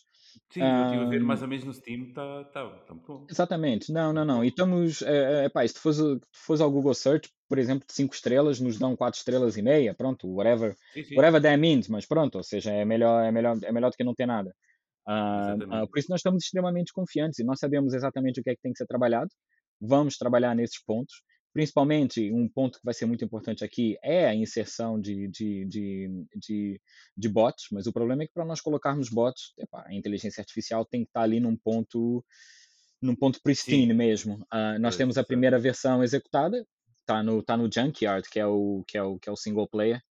Sim, eu estive a ver mais ou menos no Steam, está tá, tá muito bom. Exatamente, não, não, não. E estamos, é, é, pá, se tu fores, fores ao Google Search, por exemplo, de 5 estrelas, nos dão 4 estrelas e meia, pronto, whatever, Sim, sim, whatever that means, mas pronto, ou seja, é melhor, é melhor, é melhor do que não ter nada. Ah, exatamente. por isso nós estamos extremamente confiantes e nós sabemos exatamente o que é que tem que ser trabalhado. Vamos trabalhar nesses pontos. Principalmente, um ponto que vai ser muito importante aqui é a inserção de, de, de, de, de bots, mas o problema é que para nós colocarmos bots, a inteligência artificial tem que estar ali num ponto num ponto pristine Sim, mesmo. Ah, nós pois, temos a primeira versão executada, está no, tá no Junkyard, que é o, que é o, que é o single player.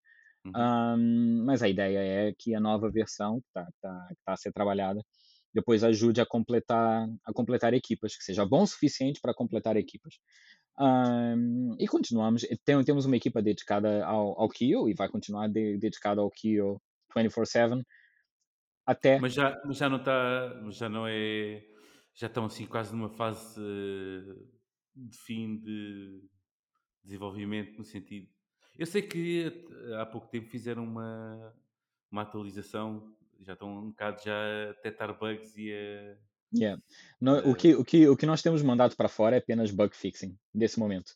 Uhum. Ahm, mas a ideia é que a nova versão que está tá, tá a ser trabalhada depois ajude a completar a completar equipas, que seja bom o suficiente para completar equipas. Ahm, e continuamos, tem- temos uma equipa dedicada ao, ao Kyo e vai continuar de- dedicada ao Kyo 24/7 até Mas já, mas já não está, já não é, já estão assim quase numa fase eh, de fim de desenvolvimento no sentido. Eu sei que há pouco tempo fizeram uma, uma atualização, já estão um bocado já a detectar bugs e a. Yeah. No- o, a- que, o, que, o que nós temos mandado para fora é apenas bug fixing, nesse momento.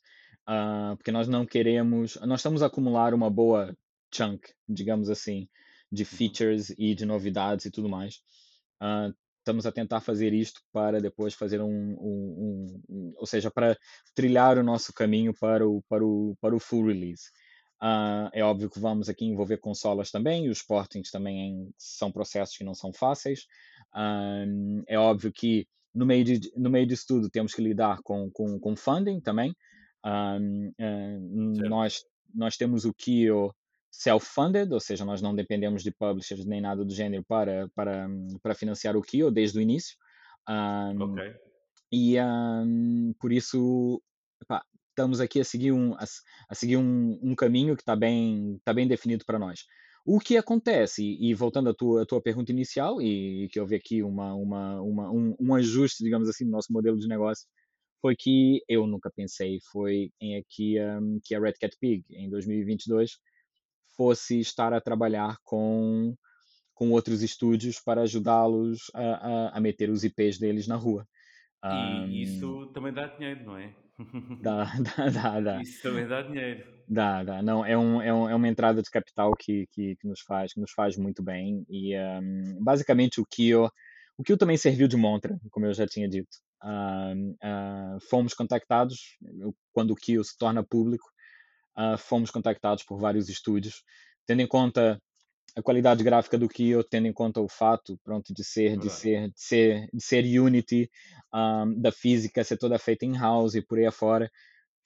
Ah, porque nós não queremos. Nós estamos a acumular uma boa chunk, digamos assim, de Uhum. features e de novidades e tudo mais. Ah, estamos a tentar fazer isto para depois fazer um, um- um- um- ou seja, para trilhar o nosso caminho para o, para o, para o full release. Ah, é óbvio que vamos aqui envolver consolas também, e os portings também são processos que não são fáceis. Ah, é óbvio que no meio, de, no meio disso tudo temos que lidar com, com, com funding também. Ah, Certo. nós, nós temos o Kio self-funded, ou seja, nós não dependemos de publishers nem nada do gênero para, para, para financiar o Kio desde o início. Ah, Ok. e por isso epá, estamos aqui a seguir um, a, a seguir um, um caminho que está bem, tá bem definido para nós. O que acontece, e, e voltando à tua, à tua pergunta inicial, e, que houve aqui uma, uma, uma, um, um ajuste, digamos assim, no nosso modelo de negócio, foi que eu nunca pensei foi em que, ahm, que a Red Cat Pig, em 2022, fosse estar a trabalhar com, com outros estúdios para ajudá-los a, a, a meter os IPs deles na rua. E Ahm, isso também dá dinheiro, não é? [LAUGHS] dá, [LAUGHS] dá, dá, dá, Isso também dá dinheiro. dá, dá. Não, é, um, é, um, é uma entrada de capital que, que, que nos faz, que nos faz muito bem. E ahm, basicamente o Kio, o Kio também serviu de montra, como eu já tinha dito. Ahm, ah, fomos contactados, quando o Kio se torna público, ah, fomos contactados por vários estúdios, tendo em conta a qualidade gráfica do Kyo, tendo em conta o fato, pronto, de ser, de ser, de ser, de ser Unity, ahm, da física ser toda feita em house e por aí afora,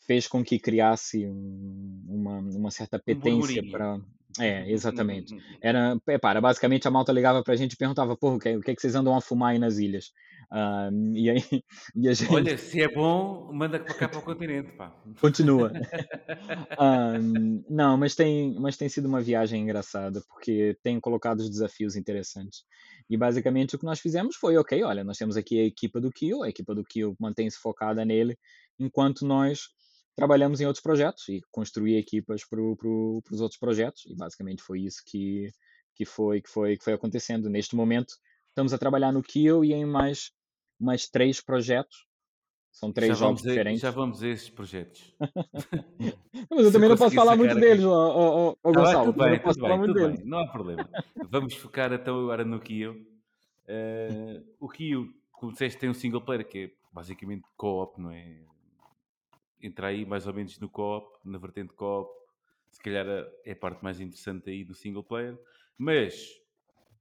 fez com que criasse um- uma, uma certa Um petência burburinho. para. É, exatamente. Era, é, para, basicamente a malta ligava para a gente e perguntava, porra, o que, o que é que vocês andam a fumar aí nas ilhas? Ahm, e aí, [LAUGHS] e a gente Olha, se é bom, manda para cá para o continente, pá. continua. [LAUGHS] Ahm, não, mas tem, mas tem sido uma viagem engraçada, porque tem colocado os desafios interessantes. E basicamente o que nós fizemos foi, ok, olha, nós temos aqui a equipa do Kio, a equipa do Kio mantém-se focada nele, enquanto nós trabalhamos em outros projetos e construir equipas para pro, os outros projetos. E basicamente foi isso que, que, foi, que, foi, que foi acontecendo. Neste momento, estamos a trabalhar no Kio e em mais, mais três projetos São três Já jogos vamos, a, diferentes. já vamos a esses projetos. [LAUGHS] Mas eu também não posso falar muito deles, ó, ó, Tá Gonçalo. bem, não posso tudo falar bem, muito tudo deles. bem, não há problema. Vamos focar então agora no Kyo. Eh, o Kyo, como disseste, tem um single player que é basicamente co-op, não é? Entra aí mais ou menos no co-op, na vertente co-op. Se calhar é a parte mais interessante aí do single player. Mas,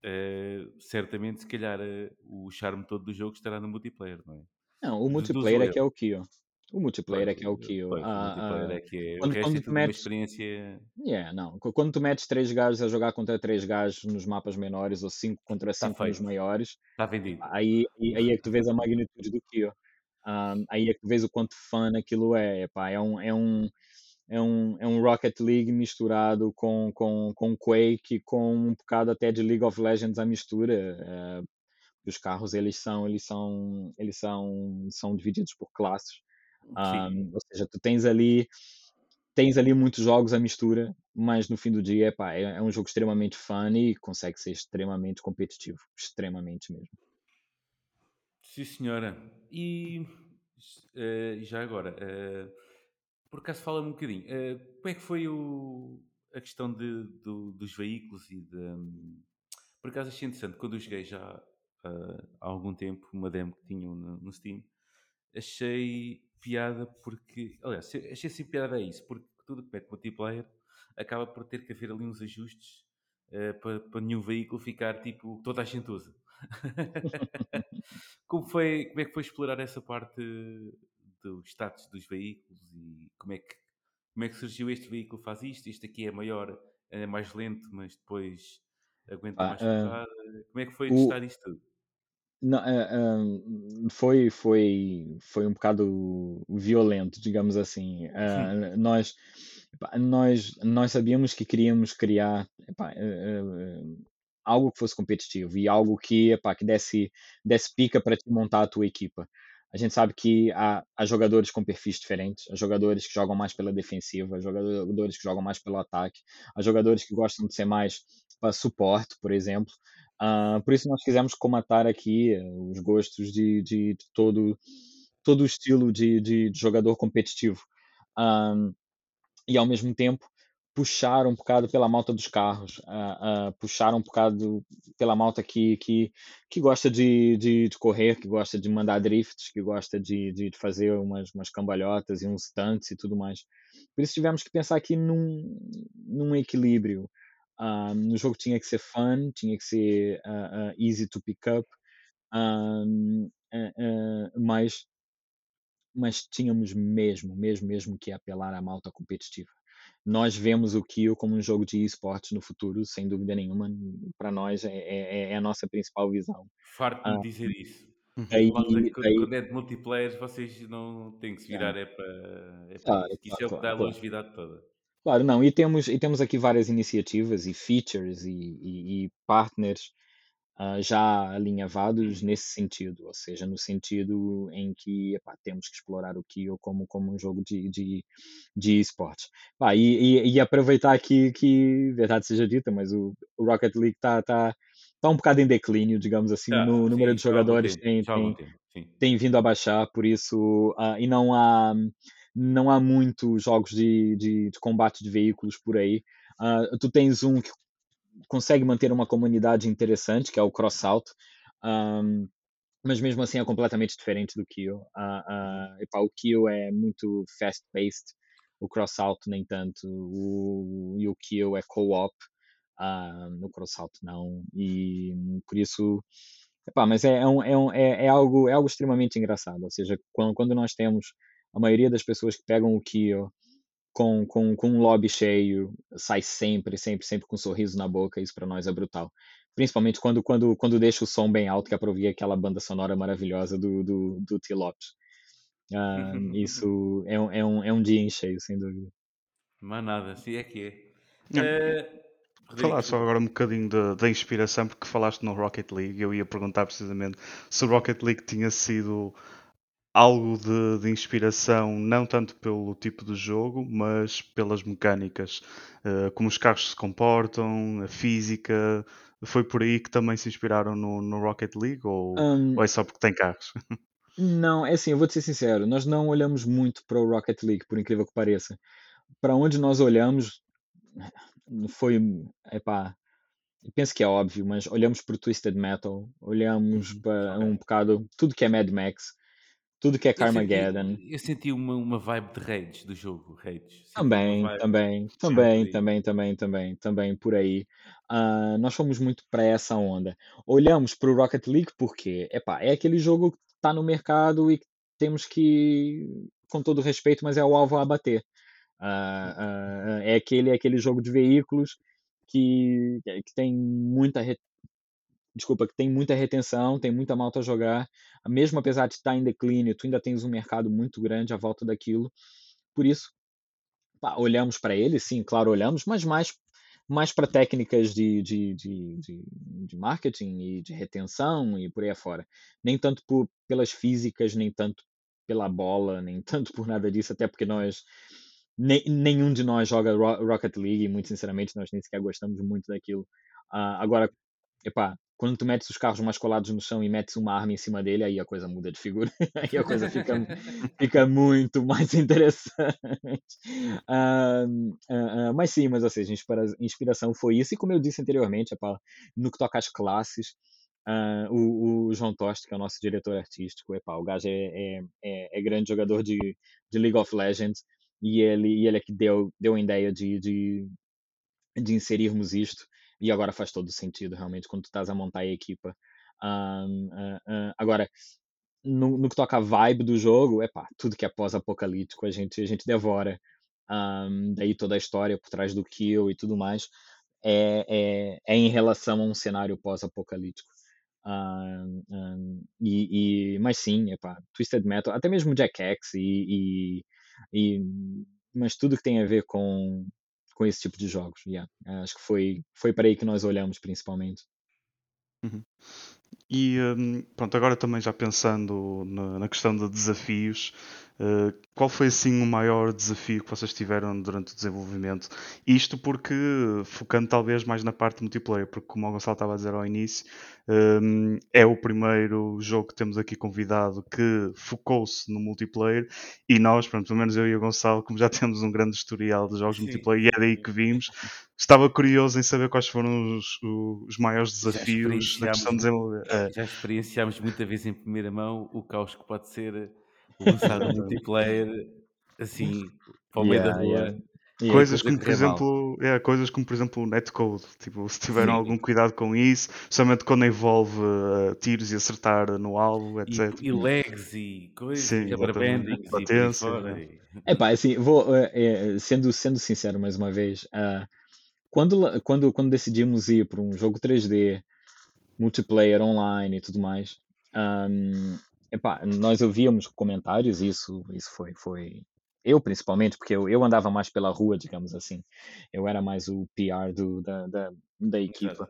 eh, certamente, se calhar eh, o charme todo do jogo estará no multiplayer, não é? Não, o multiplayer é que é o Kyo. O multiplayer é Pois, que é o Kyo. pois, o Ah, multiplayer ah, é que é. O quando, é quando tu uma metes. experiência. Yeah, não. Quando tu metes três gajos a jogar contra três gajos nos mapas menores ou cinco contra Está cinco nos maiores, Está vendido. aí, aí, é que tu vês a magnitude do Kyo. Ah, aí é que tu vês o quanto fã aquilo é. Epá, é um, é um, é um, é um Rocket League misturado com, com, com Quake com um bocado até de League of Legends à mistura. Eh, os carros eles são eles são eles são são divididos por classes. Sim. ou seja, tu tens ali tens ali muitos jogos à mistura, mas no fim do dia epá, é, é um jogo extremamente fun e consegue ser extremamente competitivo, extremamente mesmo. Sim, senhora. E eh, já agora, eh, por acaso fala-me um bocadinho, eh, como é que foi o, a questão de, do- dos veículos e de. hum, por acaso achei interessante, quando eu joguei já ah, há algum tempo, uma demo que tinham no, no Steam, achei piada porque. Aliás, achei assim piada a isso, porque tudo que mete multiplayer acaba por ter que haver ali uns ajustes eh, para, para nenhum veículo ficar tipo toda a gente usa. [LAUGHS] como, foi, como é que foi explorar essa parte do status dos veículos e como é que, como é que surgiu este veículo faz isto, este aqui é maior, é mais lento, mas depois aguenta Pá, mais ah. Como é que foi o, testar isto tudo? Não, é, foi, foi, foi um bocado violento, digamos assim. Ah, nós, nós, nós sabíamos que queríamos criar epá, algo que fosse competitivo e algo que, epá, que desse, desse pica para te montar a tua equipa. A gente sabe que há, há jogadores com perfis diferentes, há jogadores que jogam mais pela defensiva, há jogadores que jogam mais pelo ataque, há jogadores que gostam de ser mais para suporte, por exemplo. Ah, por isso nós quisemos comatar aqui eh, os gostos de, de, todo, todo o estilo de, de, de jogador competitivo. Ah, e ao mesmo tempo puxar um bocado pela malta dos carros, ah, ah, puxar um bocado pela malta que, que, que gosta de, de, de correr, que gosta de mandar drifts, que gosta de, de de fazer umas, umas cambalhotas e uns stunts e tudo mais. Por isso tivemos que pensar aqui num, num equilíbrio. Ah, no jogo tinha que ser fun, tinha que ser easy to pick up, mas, mas tínhamos mesmo, mesmo, mesmo que apelar à malta competitiva. Nós vemos o Kyo como um jogo de esportes no futuro, sem dúvida nenhuma. Para nós é, é, é a nossa principal visão. Farto-me Ah, de dizer isso. Uhum. que quando, é de multiplayer, vocês não têm que se virar, é para, é para claro, isso. claro, é o que dá a longevidade toda. Claro, não, e temos, e temos aqui várias iniciativas e features e, e, e partners ah, já alinhavados nesse sentido, ou seja, no sentido em que epá, temos que explorar o Kyo como, como um jogo de, de, de esportes. Pá, e, e, e aproveitar aqui que, verdade seja dita, mas o, o Rocket League está tá, tá um bocado em declínio, digamos assim, Tá, no número sim, de há algum jogadores tem, tem, sim. tem vindo a baixar, por isso, ah, e não há, não há muitos jogos de, de, de combate de veículos por aí. Ah, tu tens um que consegue manter uma comunidade interessante, que é o Crossout, um, mas mesmo assim é completamente diferente do. Ah, ah, epá, o Kyo é muito fast-paced, o Crossout nem tanto, o, e o Kyo é co-op, ah, no Crossout não, e por isso Epá, mas é, é, um, é, um, é, é algo, é algo extremamente engraçado. Ou seja, quando, quando nós temos a maioria das pessoas que pegam o Kyo com, com, com um lobby cheio, sai sempre, sempre, sempre com um sorriso na boca, isso para nós é brutal. Principalmente quando, quando, quando deixa o som bem alto, que é para ouvir aquela banda sonora maravilhosa do, do, do T. Lopes. Ah, isso [LAUGHS] é um, é, um, é um dia em cheio, sem dúvida. Mas nada, assim é que é. Rodrigo, Falar só agora um bocadinho da, da inspiração, porque falaste no Rocket League. Eu ia perguntar precisamente se o Rocket League tinha sido algo de, de inspiração, não tanto pelo tipo de jogo, mas pelas mecânicas, eh, como os carros se comportam, a física. Foi por aí que também se inspiraram no, no Rocket League ou, Um, ou é só porque tem carros? Não, é assim, eu vou te ser sincero, nós não olhamos muito para o Rocket League, por incrível que pareça. Para onde nós olhamos, [LAUGHS] foi, epá, penso que é óbvio, mas olhamos para o Twisted Metal, olhamos Uhum, para um bocado tudo que é Mad Max, tudo que é Carmageddon. eu senti uma, uma vibe de raids do jogo, raids. Também, também, também, também, também, também, também por aí. Ah, nós fomos muito para essa onda. Olhamos para o Rocket League porque, epá, é aquele jogo que está no mercado e que temos que, com todo o respeito, mas é o alvo a bater. Ah, ah, é aquele, é aquele jogo de veículos que, que tem muita desculpa, que tem muita retenção, tem muita malta a jogar, mesmo apesar de estar em declínio, tu ainda tens um mercado muito grande à volta daquilo. Por isso, pá, olhamos para ele, sim, claro, olhamos, mas mais, mais para técnicas de, de, de, de, de marketing e de retenção e por aí afora. Nem tanto por, pelas físicas, nem tanto pela bola, nem [LAUGHS] tanto por nada disso, até porque nós nenhum de nós joga Ro- Rocket League muito sinceramente nós nem sequer gostamos muito daquilo. Ah, agora, epá, quando tu metes os carros mais colados no chão e metes uma arma em cima dele, aí a coisa muda de figura. [LAUGHS] aí a coisa fica, fica muito mais [LAUGHS] interessante. Ah, ah, ah, mas sim, mas ou seja, inspira- inspiração foi isso. E como eu disse anteriormente, epá, no que toca às classes, ah, o, o João Toste, que é o nosso diretor artístico, epá, o gajo é, é, é, é grande jogador de, de League of Legends e ele, e ele é que deu, deu a ideia de, de, de inserirmos isto e agora faz todo sentido realmente quando tu estás a montar a equipa. Um, uh, uh, agora, no, no, que toca a vibe do jogo, é pá, tudo que é pós-apocalíptico a gente, a gente devora. Um, daí toda a história por trás do kill e tudo mais é, é, é em relação a um cenário pós-apocalíptico. Um, um, e, e, mas sim, epá, Twisted Metal, até mesmo Jack X e, e, e, mas tudo que tem a ver com, com esse tipo de jogos. Yeah. Acho que foi, foi para aí que nós olhamos principalmente. Uhum. E um, pronto, agora também já pensando na, na questão de desafios, uh, qual foi assim o maior desafio que vocês tiveram durante o desenvolvimento? Isto porque, focando talvez mais na parte multiplayer, porque como o Gonçalo estava a dizer ao início, um, é o primeiro jogo que temos aqui convidado que focou-se no multiplayer e nós, pronto, pelo menos eu e o Gonçalo, como já [LAUGHS] temos um grande historial de jogos Sim. multiplayer e é daí que vimos, estava curioso em saber quais foram os, os maiores desafios na questão de desenvolver. É. Já experienciámos muita vez em primeira mão o caos que pode ser lançar um [LAUGHS] multiplayer assim para o meio Yeah, da rua. yeah. Yeah. Coisas coisa como, por exemplo, é, coisas como, por exemplo, o netcode. Tipo, se tiveram Sim. algum cuidado com isso, especialmente quando envolve uh, tiros e acertar no alvo, etc. E, e lags e coisas, Sim, e e fora. né? E- É pá, assim, vou, eh, sendo, sendo sincero mais uma vez, ah, quando, quando, quando decidimos ir para um jogo 3D, multiplayer online e tudo mais, ahm, epá, nós ouvíamos comentários, isso, isso foi, foi eu principalmente, porque eu, eu andava mais pela rua, digamos assim, eu era mais o PR do, da, da, da equipa.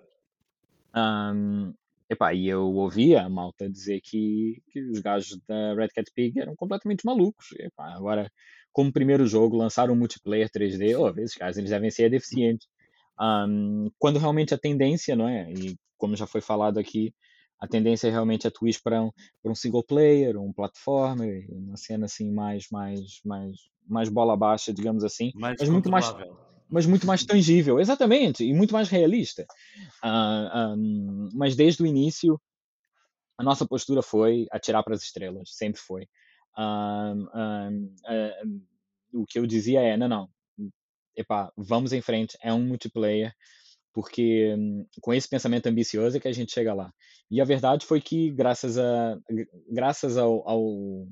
Ahm, epá, e eu ouvia a malta dizer que, que os gajos da Red Cat Pig eram completamente malucos. Epá, agora, como primeiro jogo, lançaram um multiplayer 3D, oh, esses gajos eles devem ser deficientes. Ahm, quando realmente a tendência, não é? E como já foi falado aqui, a tendência realmente é tu ir para um, para um single player, um platformer, uma cena assim mais, mais, mais, mais bola baixa, digamos assim, Mais mas muito mais mas muito mais tangível, exatamente, e muito mais realista. Ah, ahm, mas desde o início, a nossa postura foi atirar para as estrelas, sempre foi. Ahm, o que eu dizia é: não, não, epá, vamos em frente, é um multiplayer, porque hum, com esse pensamento ambicioso é que a gente chega lá. E a verdade foi que, graças a graças ao, ao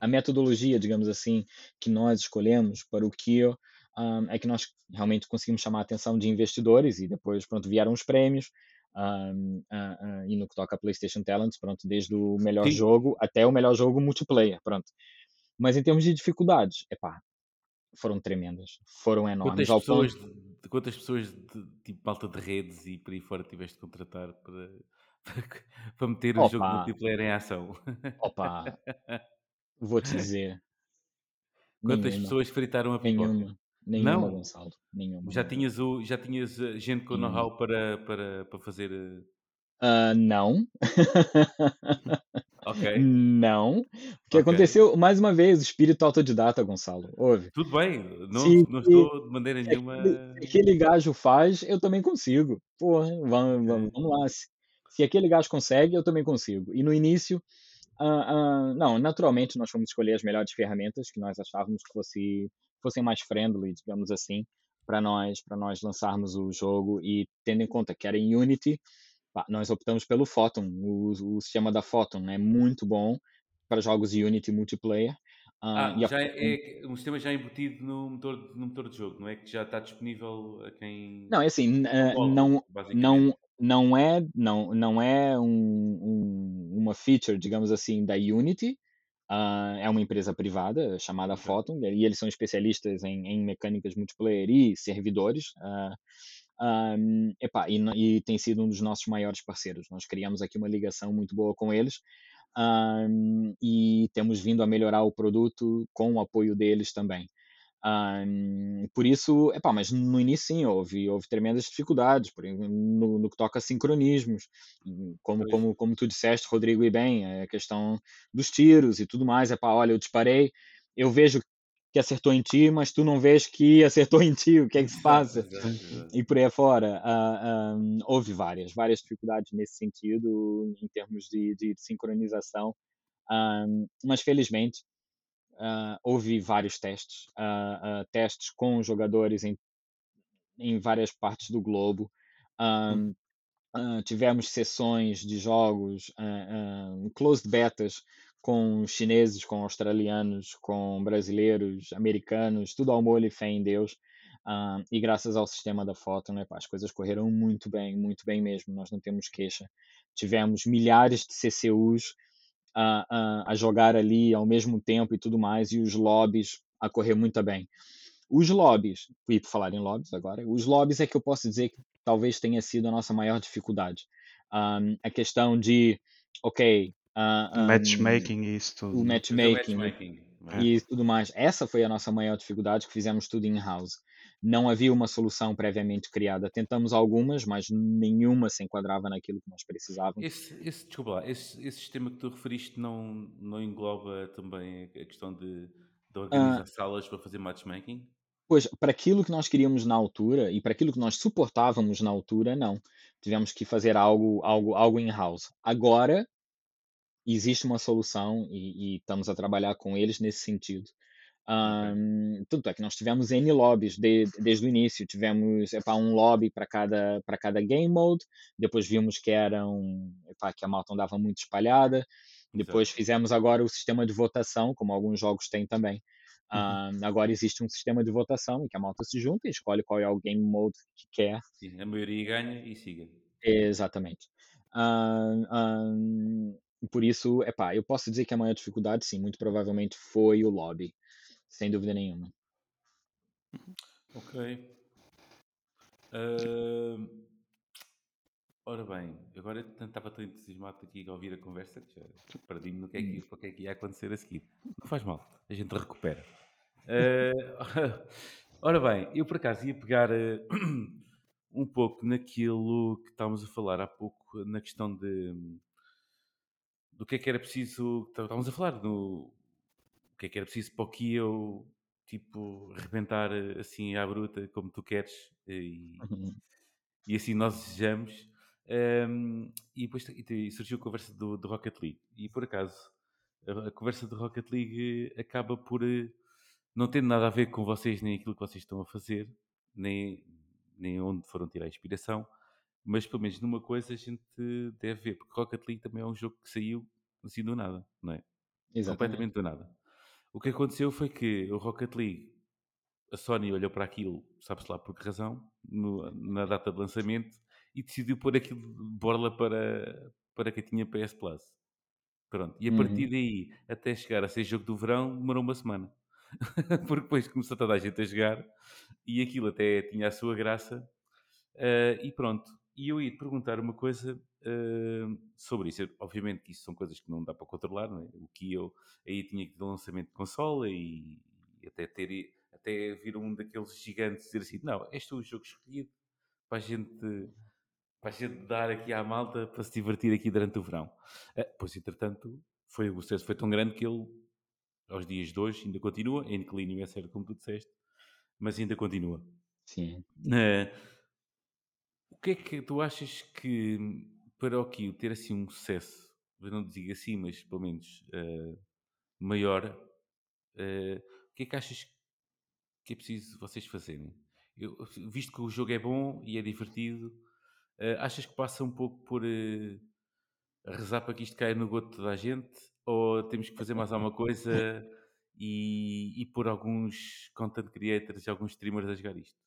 a metodologia, digamos assim, que nós escolhemos para o Kio, um, é que nós realmente conseguimos chamar a atenção de investidores e depois, pronto, vieram os prémios. Um, uh, uh, e no que toca a PlayStation Talents, pronto, desde o melhor Sim. jogo até o melhor jogo multiplayer, pronto. Mas em termos de dificuldades, epá, foram tremendas, foram enormes. Quantas ponto- pessoas, de, de- quantas pessoas de tipo malta de redes e por aí fora tiveste de contratar para, [LAUGHS] para meter o jogo multiplayer em ação? Opa, vou-te dizer. [LAUGHS] Quantas nenhuma, pessoas fritaram a pipoca? nenhuma, nenhuma, Não? Gonçalo, nenhuma. Já tinhas, o, já tinhas eh, gente com know-how para, para, para fazer. Uh, não. [LAUGHS] Ok. não. O que Ok. aconteceu, mais uma vez, espírito autodidata, Gonçalo. Ouve. Tudo bem, não, Se, não estou de maneira se nenhuma. aquele, se aquele gajo faz, eu também consigo. Porra, vamos, vamos, vamos lá. Se, se aquele gajo consegue, eu também consigo. E no início, ah, ah, não, naturalmente nós fomos escolher as melhores ferramentas que nós achávamos que fosse, fossem mais friendly, digamos assim, para nós, para nós lançarmos o jogo e tendo em conta que era em Unity, nós optamos pelo Photon. O, o sistema da Photon é muito bom para jogos Unity multiplayer. ah, Ah, já é, é um sistema já embutido no motor, no motor de jogo, não é que já está disponível a quem. Não, é assim, controla, não, não, não é, não, não é um, um- uma feature, digamos assim, da Unity. Ah, é uma empresa privada chamada. Photon e eles são especialistas em, em mecânicas multiplayer e servidores. Ah, ah, epá, e, e tem sido um dos nossos maiores parceiros. Nós criamos aqui uma ligação muito boa com eles. ah, e temos vindo a melhorar o produto com o apoio deles também. Ahm, por isso, epá, mas no início sim, houve, houve tremendas dificuldades por exemplo, no, no que toca a sincronismos, como, como, como tu disseste, Rodrigo, e bem, a questão dos tiros e tudo mais, epá, olha, eu disparei, eu vejo que acertou em ti, mas tu não vês que [LAUGHS] acertou em ti, o que é que se passa? E por aí afora, ah, ahm, houve várias, várias dificuldades nesse sentido, em termos de, de sincronização, Ahm, mas felizmente ah, houve vários testes, ah, ah, testes com jogadores em, em várias partes do globo. Ah, tivemos sessões de jogos, ah, ah, closed betas com chineses, com australianos, com brasileiros, americanos, tudo ao molho e fé em Deus. Ah, e graças ao sistema da foto, né, pá, as coisas correram muito bem, muito bem mesmo. Nós não temos queixa. Tivemos milhares de CCUs a, jogar ali ao mesmo tempo e tudo mais, e os lobbies a correr muito bem. Os lobbies, e por falar em lobbies agora, os lobbies é que eu posso dizer que talvez tenha sido a nossa maior dificuldade. Um, a questão de, ok, uh, um, Matchmaking e isso tudo. o né? Fazer matchmaking matchmaking. não é? e tudo mais. Essa foi a nossa maior dificuldade, que fizemos tudo in-house. Não havia uma solução previamente criada. Tentamos algumas, mas nenhuma se enquadrava naquilo que nós precisávamos. Esse, esse, desculpa lá, esse, esse sistema que tu referiste não, não engloba também a questão de, de organizar salas para fazer matchmaking? Pois, para aquilo que nós queríamos na altura e para aquilo que nós suportávamos na altura, não. Tivemos que fazer algo, algo, algo in-house. Agora existe uma solução e, e estamos a trabalhar com eles nesse sentido. Um, tanto é que nós tivemos N lobbies de, desde o início. Tivemos epá, um lobby para cada, para cada game mode. Depois vimos que eram epá, que a malta andava muito espalhada. Depois Exato. fizemos agora o sistema de votação, como alguns jogos têm também. Um, agora existe um sistema de votação em que a malta se junta e escolhe qual é o game mode que quer. Sim, a maioria ganha e siga. Exatamente. Um, um, por isso, epá, eu posso dizer que a maior dificuldade, sim, muito provavelmente foi o lobby, sem dúvida nenhuma. Ok. Ahm, ora bem, agora eu estava tão entusiasmado aqui a ouvir a conversa que já perdi-me no que é que, o que é que ia acontecer a seguir. Não faz mal, a gente recupera. Ah, [LAUGHS] ora bem, eu por acaso ia pegar eh, [CLEARS THROAT] um pouco naquilo que estávamos a falar há pouco, na questão de do que é que era preciso. Estávamos a falar do o que é que era preciso para o Kio tipo rebentar eh, assim à bruta como tu queres e, Uhum. e assim nós desejamos. Ehm, e depois e surgiu a conversa do, do Rocket League. E por acaso, a, a conversa do Rocket League eh, acaba por eh, não ter nada a ver com vocês, nem aquilo que vocês estão a fazer, nem, nem onde foram tirar a inspiração, mas pelo menos numa coisa a gente deve ver, porque Rocket League também é um jogo que saiu assim do nada, não é? Exatamente. Completamente do nada. O que aconteceu foi que o Rocket League, a Sony olhou para aquilo, sabe-se lá por que razão, no- na data de lançamento, e decidiu pôr aquilo de borla para, para quem tinha PS Plus. Pronto. E a Uhum. partir daí, até chegar a ser jogo do verão, demorou uma semana. [LAUGHS] Porque depois começou toda a gente a jogar e aquilo até tinha a sua graça. eh, e pronto. E eu ia perguntar uma coisa eh, sobre isso. Obviamente que isso são coisas que não dá para controlar, não é? O que eu aí tinha que ter um lançamento de consola e, e até ter até vir um daqueles gigantes dizer assim, não, este é o jogo escolhido para a gente Vai ser dar aqui à malta para se divertir aqui durante o verão. Uh, pois, entretanto, foi, o sucesso foi tão grande que ele, aos dias de hoje, ainda continua, em declínio, é certo, como tu disseste, mas ainda continua. Sim. Uh, o que é que tu achas que para o Kio ter assim um sucesso, eu não digo assim, mas pelo menos uh, maior, uh, o que é que achas que é preciso vocês fazerem? Eu, visto que o jogo é bom e é divertido, uh, achas que passa um pouco por rezar para que isto caia no goto de toda a gente? Ou temos que fazer mais alguma coisa [LAUGHS] e, e pôr alguns content creators e alguns streamers a jogar isto?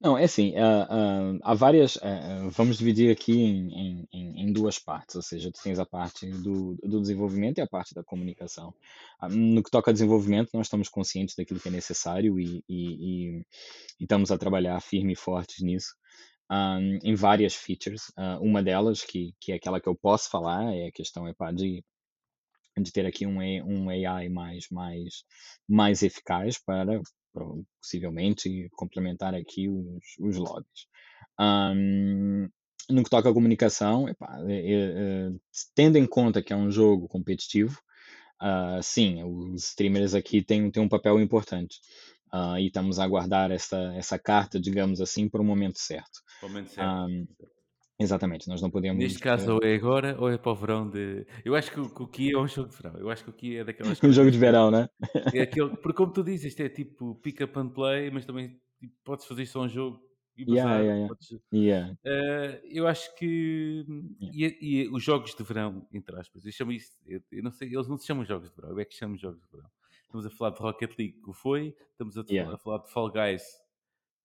Não, é assim, ah, ah, há várias. Ah, vamos dividir aqui em, em, em duas partes, ou seja, tu tens a parte do, do desenvolvimento e a parte da comunicação. no que toca a desenvolvimento, nós estamos conscientes daquilo que é necessário e, e, e- e estamos a trabalhar firme e fortes nisso, em várias features. uma delas, que, que é aquela que eu posso falar, é a questão epá, de de ter aqui um, um AI mais, mais, mais eficaz para, possivelmente complementar aqui os, os lobbies. Um, no que toca à comunicação, epá, é, é, é, tendo em conta que é um jogo competitivo, uh, sim, os streamers aqui têm, têm um papel importante. Uh, e estamos a aguardar essa, essa carta, digamos assim, para o momento certo. Momento certo. Um, Exatamente, nós não podemos. Neste caso, ou é agora ou é para o verão de. Eu acho que o, que é um jogo de verão. Eu acho que o Ki é daquelas [LAUGHS] Um jogo de verão, né? É [LAUGHS] aquele, porque como tu dizes, isto é tipo pick up and play, mas também tipo, podes fazer só um jogo e Yeah, yeah, yeah. Podes... yeah. Uh, eu acho que. E, e, os jogos de verão, entre aspas, eu chamo isso. Eu, eu, não sei, eles não se chamam jogos de verão, eu é que chamo jogos de verão. Estamos a falar de Rocket League, que foi, estamos a, Yeah. a falar de Fall Guys,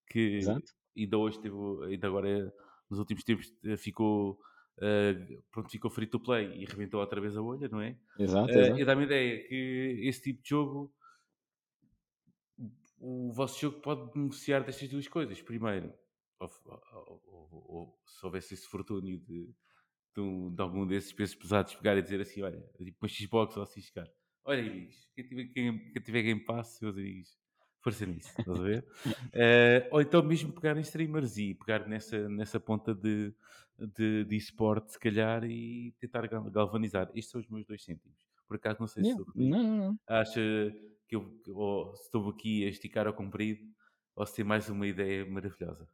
que Exato. ainda hoje teve, ainda agora é nos últimos tempos eh, ficou, uh, pronto, ficou free to play e rebentou outra vez a olha, não é? Exato, uh, exato. E dá-me a ideia que esse tipo de jogo, o vosso jogo pode beneficiar destas duas coisas. Primeiro, ou, ou, ou, ou se houvesse esse fortúnio de, de, de, algum desses pesos pesados pegar e dizer assim: olha, tipo uma Xbox ou assim, chegar. Olha, amigos, quem tiver, quem, quem tiver Game Pass, meus amigos, força nisso, estás a ver? uh, ou então mesmo pegar em streamers e pegar nessa, nessa ponta de, de, de esporte, se calhar, e tentar galvanizar. Estes são os meus dois cêntimos. Por acaso, não sei yeah. se não, não, não. acha que eu ou, estou aqui a esticar ao comprido ou se tem mais uma ideia maravilhosa.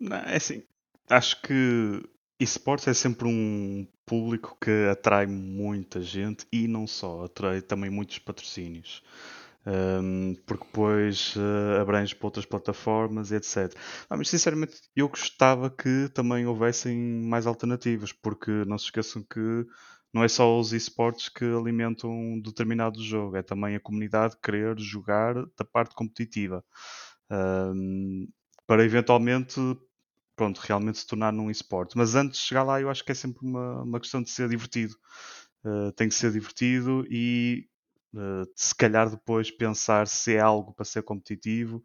Não, é assim, acho que esportes é sempre um público que atrai muita gente e não só, atrai também muitos patrocínios um, porque depois uh, abrange para outras plataformas etc. Ah, mas sinceramente eu gostava que também houvessem mais alternativas, porque não se esqueçam que não é só os esportes que alimentam um determinado jogo, é também a comunidade querer jogar da parte competitiva. Um, para eventualmente pronto, realmente se tornar num esporte. Mas antes de chegar lá, eu acho que é sempre uma, uma questão de ser divertido. Uh, tem que ser divertido e se calhar depois pensar se é algo para ser competitivo,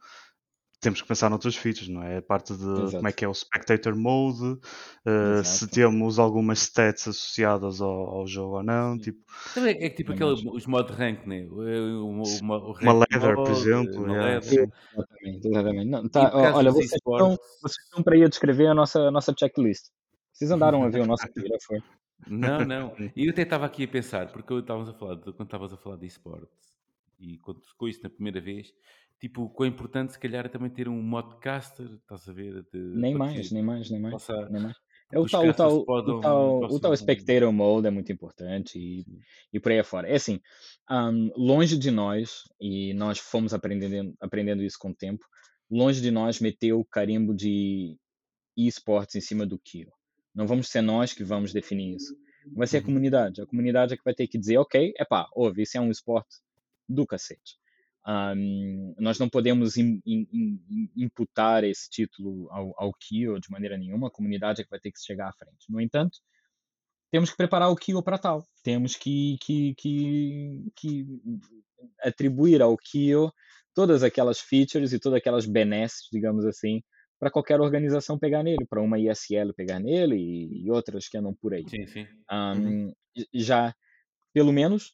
temos que pensar noutras features, não é? A parte de Exato. como é que é o Spectator Mode, uh, se temos algumas stats associadas ao, ao jogo ou não. Sim. Tipo, Também é, tipo aquele, os modos rank, né? O, o, o, o uma leather, mode, por exemplo. Uma yeah. leather. Exatamente, exatamente. Não, tá, olha, vocês estão, vocês estão para ir a descrever a nossa, a nossa checklist. Vocês andaram a ver o nosso [LAUGHS] primeiro, foi? Não, não. [LAUGHS] E eu até estava aqui a pensar, porque eu estávamos a falar, de, quando estavas a falar de esportes, e quando ficou isso na primeira vez, tipo, quão importante se calhar é também ter um modcaster, estás a ver? De, nem, mais, nem mais, nem mais, nem mais. É o tal, o tal, o tal, o tal spectator mode é muito importante e, e por aí afora. É assim, um, longe de nós, e nós fomos aprendendo, aprendendo isso com o tempo, longe de nós meter o carimbo de esportes em cima do Kio. Não vamos ser nós que vamos definir isso. Vai ser a uhum. comunidade. A comunidade é que vai ter que dizer, ok, é pá, ouve, isso é um esporte do cacete. Um, nós não podemos in, in, in, imputar esse título ao, ao Kyo de maneira nenhuma, a comunidade é que vai ter que chegar à frente. No entanto, temos que preparar o Kyo para tal. Temos que, que, que, que atribuir ao Kyo todas aquelas features e todas aquelas benesses, digamos assim, para qualquer organização pegar nele, para uma ISL pegar nele e, e, outras que andam por aí. Sim, sim. Um, uhum. Já, pelo menos,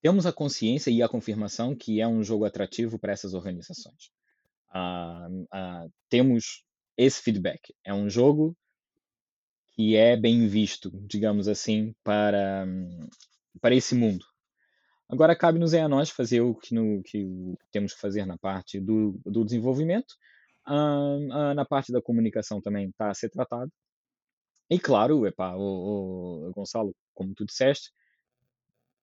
temos a consciência e a confirmação que é um jogo atrativo para essas organizações. Uh, uh, temos esse feedback. É um jogo que é bem visto, digamos assim, para, para esse mundo. Agora cabe-nos é a nós fazer o que, no, que temos que fazer na parte do, do desenvolvimento, uh, uh, na parte da comunicação também está a ser tratado. E claro, epá, o, o, Gonçalo, como tu disseste,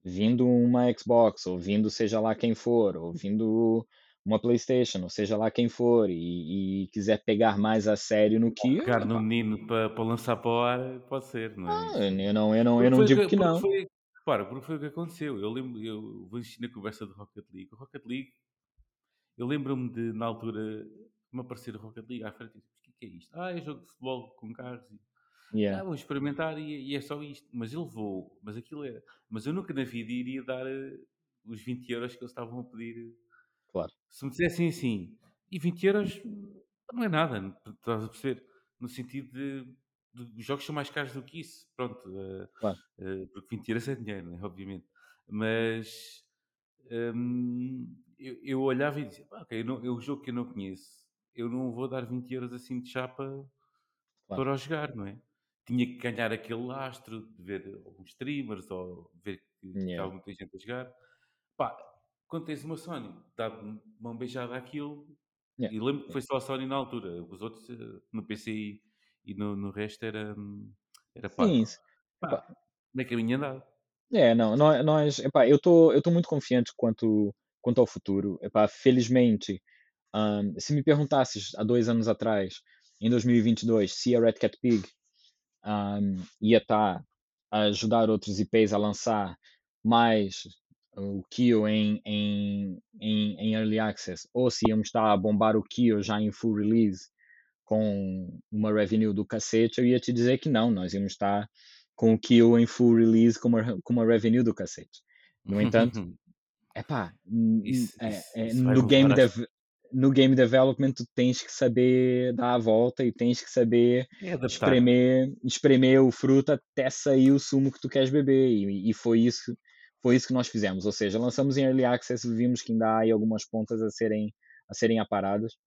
vindo uma Xbox, ou vindo seja lá quem for, ou vindo uma PlayStation, ou seja lá quem for, e, e quiser pegar mais a sério no que. Pegar no menino para, lançar para o ar, pode ser, não é? Ah, eu não, eu não, eu não digo que, não. Foi, repara, porque foi o que aconteceu. Eu lembro, eu vou insistir na conversa do Rocket League. O Rocket League, eu lembro-me de, na altura, me aparecer o Rocket League à frente e o que é isto? Ah, é jogo de futebol com carros. Yeah. Ah, vou experimentar e, e, é só isto. Mas ele levou, mas aquilo é. Mas eu nunca na vida iria dar uh, os 20 euros que eles estavam a pedir Claro. Se me dissessem assim, e 20 euros não é nada, estás a perceber? No sentido de, os jogos são mais caros do que isso, pronto, uh, claro. uh, porque 20 euros é dinheiro, né, obviamente. Mas um, eu, eu, olhava e dizia, ah, ok, não, é um jogo que eu não conheço, eu não vou dar 20 euros assim de chapa claro. para o jogar, não é? Tinha que ganhar aquele lastro de ver alguns streamers ou ver que yeah. estava muita gente a jogar. Pá, quando tens uma Sony, dá-me uma beijada àquilo. Yeah. E lembro que foi só a Sony na altura. Os outros, eh, no PC e, no, no, resto, era, era pá. Sim, pá, nem caminho andado. É, não, nós, epá, eu estou muito confiante quanto, quanto ao futuro. Epá, felizmente, um, se me perguntasses há dois anos atrás, em 2022, se a Red Cat Pig um, ia estar tá a ajudar outros IPs a lançar mais o Kyo em, em, em, em Early Access, ou se íamos estar a bombar o Kyo já em full release com uma revenue do cacete, eu ia te dizer que não, nós íamos estar com o Kyo em full release com uma, com uma revenue do cacete. No entanto, [LAUGHS] epá, isso, é, isso, é, isso no, game dev, no game development tu tens que saber dar a volta e tens que saber é espremer, espremer o fruto até sair o sumo que tu queres beber. E, e foi isso foi isso que nós fizemos, ou seja, lançamos em Early Access, vimos que ainda há aí algumas pontas a serem, a serem aparadas,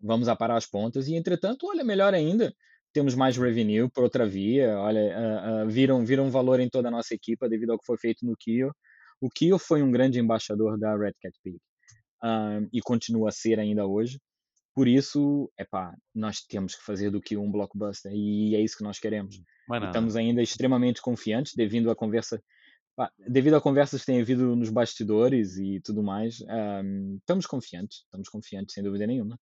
vamos aparar as pontas, e entretanto, olha, melhor ainda, temos mais revenue por outra via, olha, uh, uh, viram, viram valor em toda a nossa equipa devido ao que foi feito no Kio. O Kio foi um grande embaixador da Red Cat Pig, uh, e continua a ser ainda hoje, por isso, epá, nós temos que fazer do que um blockbuster e é isso que nós queremos. Estamos ainda extremamente confiantes devido à conversa devido a conversas que têm havido nos bastidores e tudo mais, um, estamos confiantes, estamos confiantes, sem dúvida nenhuma.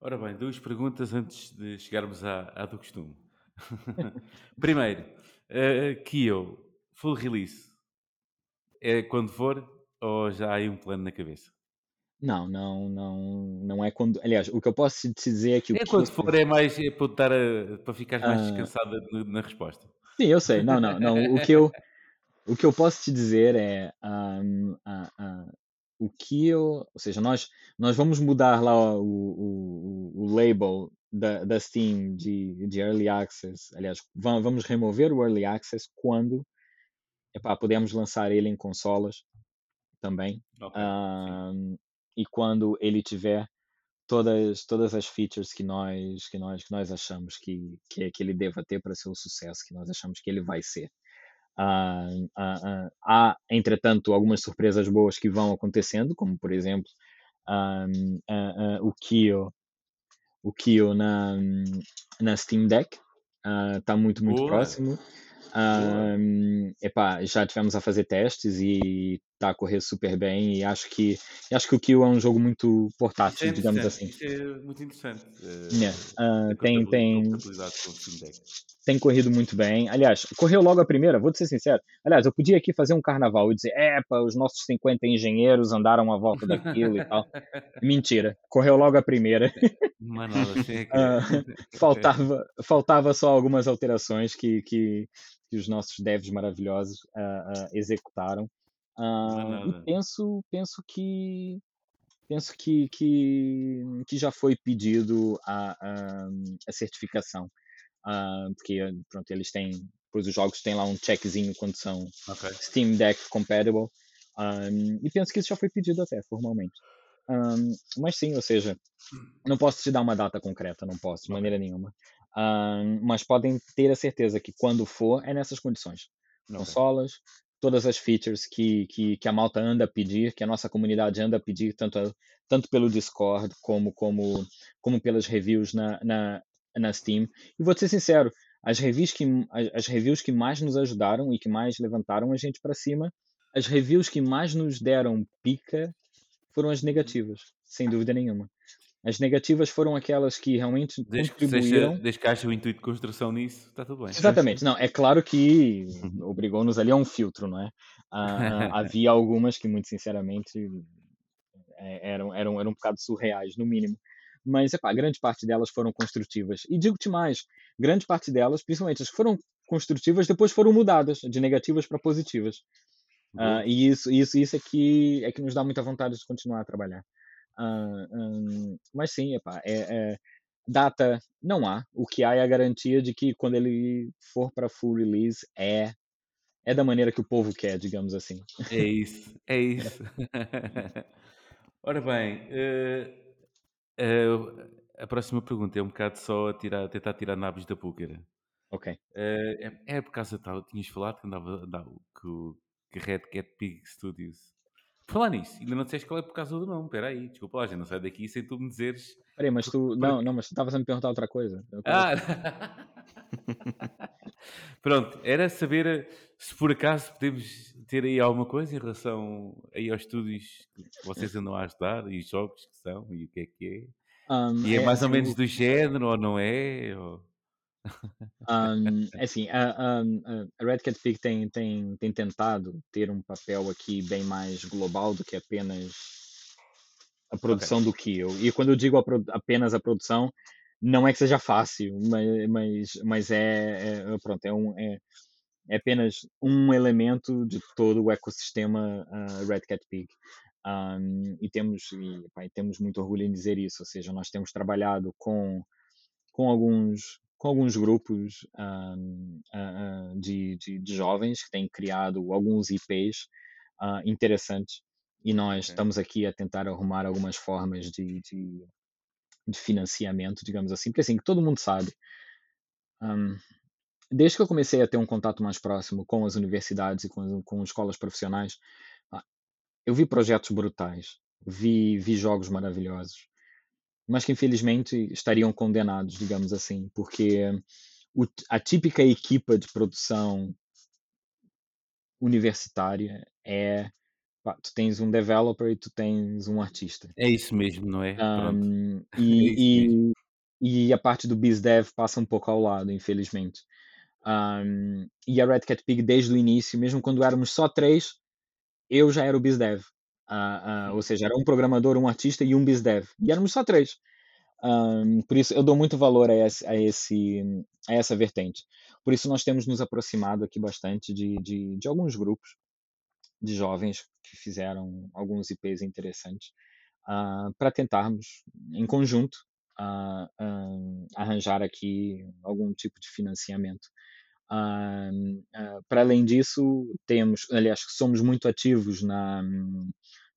Ora bem, duas perguntas antes de chegarmos à, à do costume. [LAUGHS] Primeiro, uh, Kyo, full release, é quando for ou já há aí um plano na cabeça? Não, não, não, não é quando. Aliás, o que eu posso te dizer é que o é quando for é mais é para, dar a, para ficar mais uh... descansada na resposta. Sim, eu sei. Não, não, não. O que eu o que eu posso te dizer é um, uh, uh, o que eu, ou seja, nós, nós vamos mudar lá o, o, o label da, da Steam de, de Early Access. Aliás, vamos remover o Early Access quando epá, podemos lançar ele em consolas também. Okay, um, e quando ele tiver todas, todas as features que nós, que nós, que nós achamos que, que, que ele deva ter para ser o sucesso que nós achamos que ele vai ser. Uh, uh, uh, há, entretanto, algumas surpresas boas que vão acontecendo, como por exemplo o Kyo, o Kyo na, na Steam Deck, está muito, muito Boa. próximo. Um, epá, já tivemos a fazer testes e está a correr super bem e acho que acho que o Kill é um jogo muito portátil, é digamos assim. É muito interessante. Yeah. Uh, tem tem tem corrido muito bem. Aliás, correu logo a primeira, vou ser sincero. Aliás, eu podia aqui fazer um carnaval e dizer, epa, os nossos 50 engenheiros andaram a volta daquilo e tal. [LAUGHS] Mentira, correu logo a primeira. Mano, uh, [LAUGHS] faltava, faltava só algumas alterações que, que, que os nossos devs maravilhosos uh, uh, executaram. e penso, penso que penso que, que, que já foi pedido a, a, a certificação uh, porque pronto, eles têm, pois os jogos têm lá um checkzinho quando são okay. Steam Deck compatible, um, e penso que isso já foi pedido até formalmente. Um, mas sim, ou seja, não posso te dar uma data concreta, não posso, de maneira nenhuma. Um, mas podem ter a certeza que quando for, é nessas condições. Ok. Consolas, todas as features que, que, que a malta anda a pedir, que a nossa comunidade anda a pedir, tanto, tanto pelo Discord como, como, como pelas reviews na, na, na Steam. E vou ser sincero, as reviews, que, as, as reviews que mais nos ajudaram e que mais levantaram a gente para cima, as reviews que mais nos deram pica foram as negativas, sem dúvida nenhuma. As negativas foram aquelas que realmente Desde que, contribuíram. seja, desde que haja o intuito de construção nisso, está tudo bem. Exatamente, não, é claro que Uhum. obrigou-nos ali a um filtro, não é? Ah, ah, [LAUGHS] havia algumas que, muito sinceramente, é, eram, eram, eram um bocado surreais, no mínimo. Mas, epá, grande parte delas foram construtivas. E digo-te mais, grande parte delas, principalmente as que foram construtivas, depois foram mudadas, de negativas para positivas. Ah, Boa. e isso, isso, isso é que, é que nos dá muita vontade de continuar a trabalhar. Hum, mas sim, epá, é, é- data não há. O que há é a garantia de que quando ele for para full release é é da maneira que o povo quer, digamos assim. É isso, é isso. [LAUGHS] [LAUGHS] Ora bem, eh, eh, a próxima pergunta é um bocado só a tirar, tentar tirar nabos da púcara. Ok. Eh, é, é por causa tal, tinhas falado que andava, andava que, o- que Red Cat Pig Studios. Falar nisso, ainda não disseste qual é por causa do nome. Espera aí, desculpa lá, gente, não sai daqui sem tu me dizeres. Peraí, mas tu. Não, não, mas tu estavas a me perguntar outra coisa. Ah! [LAUGHS] Pronto, era saber eh, se por acaso podemos ter aí alguma coisa em relação aí aos estúdios que vocês andam a ajudar e os jogos que são e o que é que Um, é. E é mais ou menos do género ou não é? Ou... Um, [LAUGHS] é assim, a, a- a Red Cat Pig tem, tem, tem tentado ter um papel aqui bem mais global do que apenas a produção do que eu. E quando eu digo a apenas a produção, não é que seja fácil, mas, mas, mas é, é- pronto, é, um, é, é apenas um elemento de todo o ecossistema ah, Red Cat Pig. Um, e temos e, pá, e temos muito orgulho em dizer isso, ou seja, nós temos trabalhado com com alguns com alguns grupos um, ah, ah, de, de, de jovens que têm criado alguns IPs ah, interessantes e nós Ok. estamos aqui a tentar arrumar algumas formas de, de, de financiamento, digamos assim, porque assim, todo mundo sabe, um, desde que eu comecei a ter um contato mais próximo com as universidades e com, com escolas profissionais, eu vi projetos brutais, vi, vi jogos maravilhosos, mas que infelizmente estariam condenados, digamos assim, porque o- a típica equipa de produção universitária é tu tens um developer e tu tens um artista. É isso mesmo, não é? Um, [LAUGHS] É e, e, e a parte do BizDev passa um pouco ao lado, infelizmente. Um, e a Red Cat Pig, desde o início, mesmo quando éramos só três, eu já era o BizDev. Ah, ah, ou seja, era um programador, um artista e um BizDev. E éramos só três. Um, por isso, eu dou muito valor a, esse, a, esse, a essa vertente. Por isso, nós temos nos aproximado aqui bastante de, de, de alguns grupos de jovens que fizeram alguns IPs interessantes ah, para tentarmos, em conjunto, arranjar aqui algum tipo de financiamento. Ah, para além disso, temos, aliás, somos muito ativos na,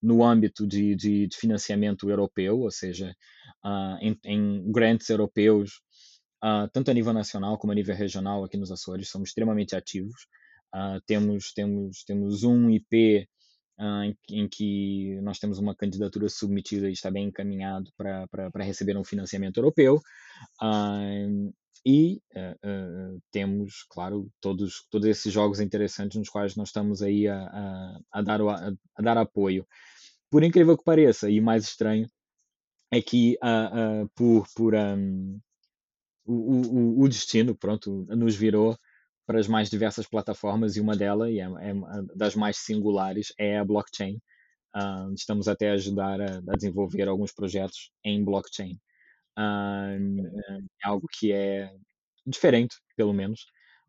no âmbito de, de, de financiamento europeu, ou seja, ah, em, em grants europeus, ah, tanto a nível nacional como a nível regional aqui nos Açores, somos extremamente ativos. Temos, temos, temos um IP em, que nós temos uma candidatura submetida e está bem encaminhado para receber um financiamento europeu. E ah, ah, temos, claro, todos, todos esses jogos interessantes nos quais nós estamos aí a, a, a dar, o- a, a dar apoio. Por incrível que pareça, e mais estranho, é que ah, por, por um, o, o, o destino, pronto, nos virou para as mais diversas plataformas e uma delas, e é, é das mais singulares, é a blockchain. Ah, estamos até a ajudar a, a desenvolver alguns projetos em blockchain. Ah, é. algo que é diferente, pelo menos,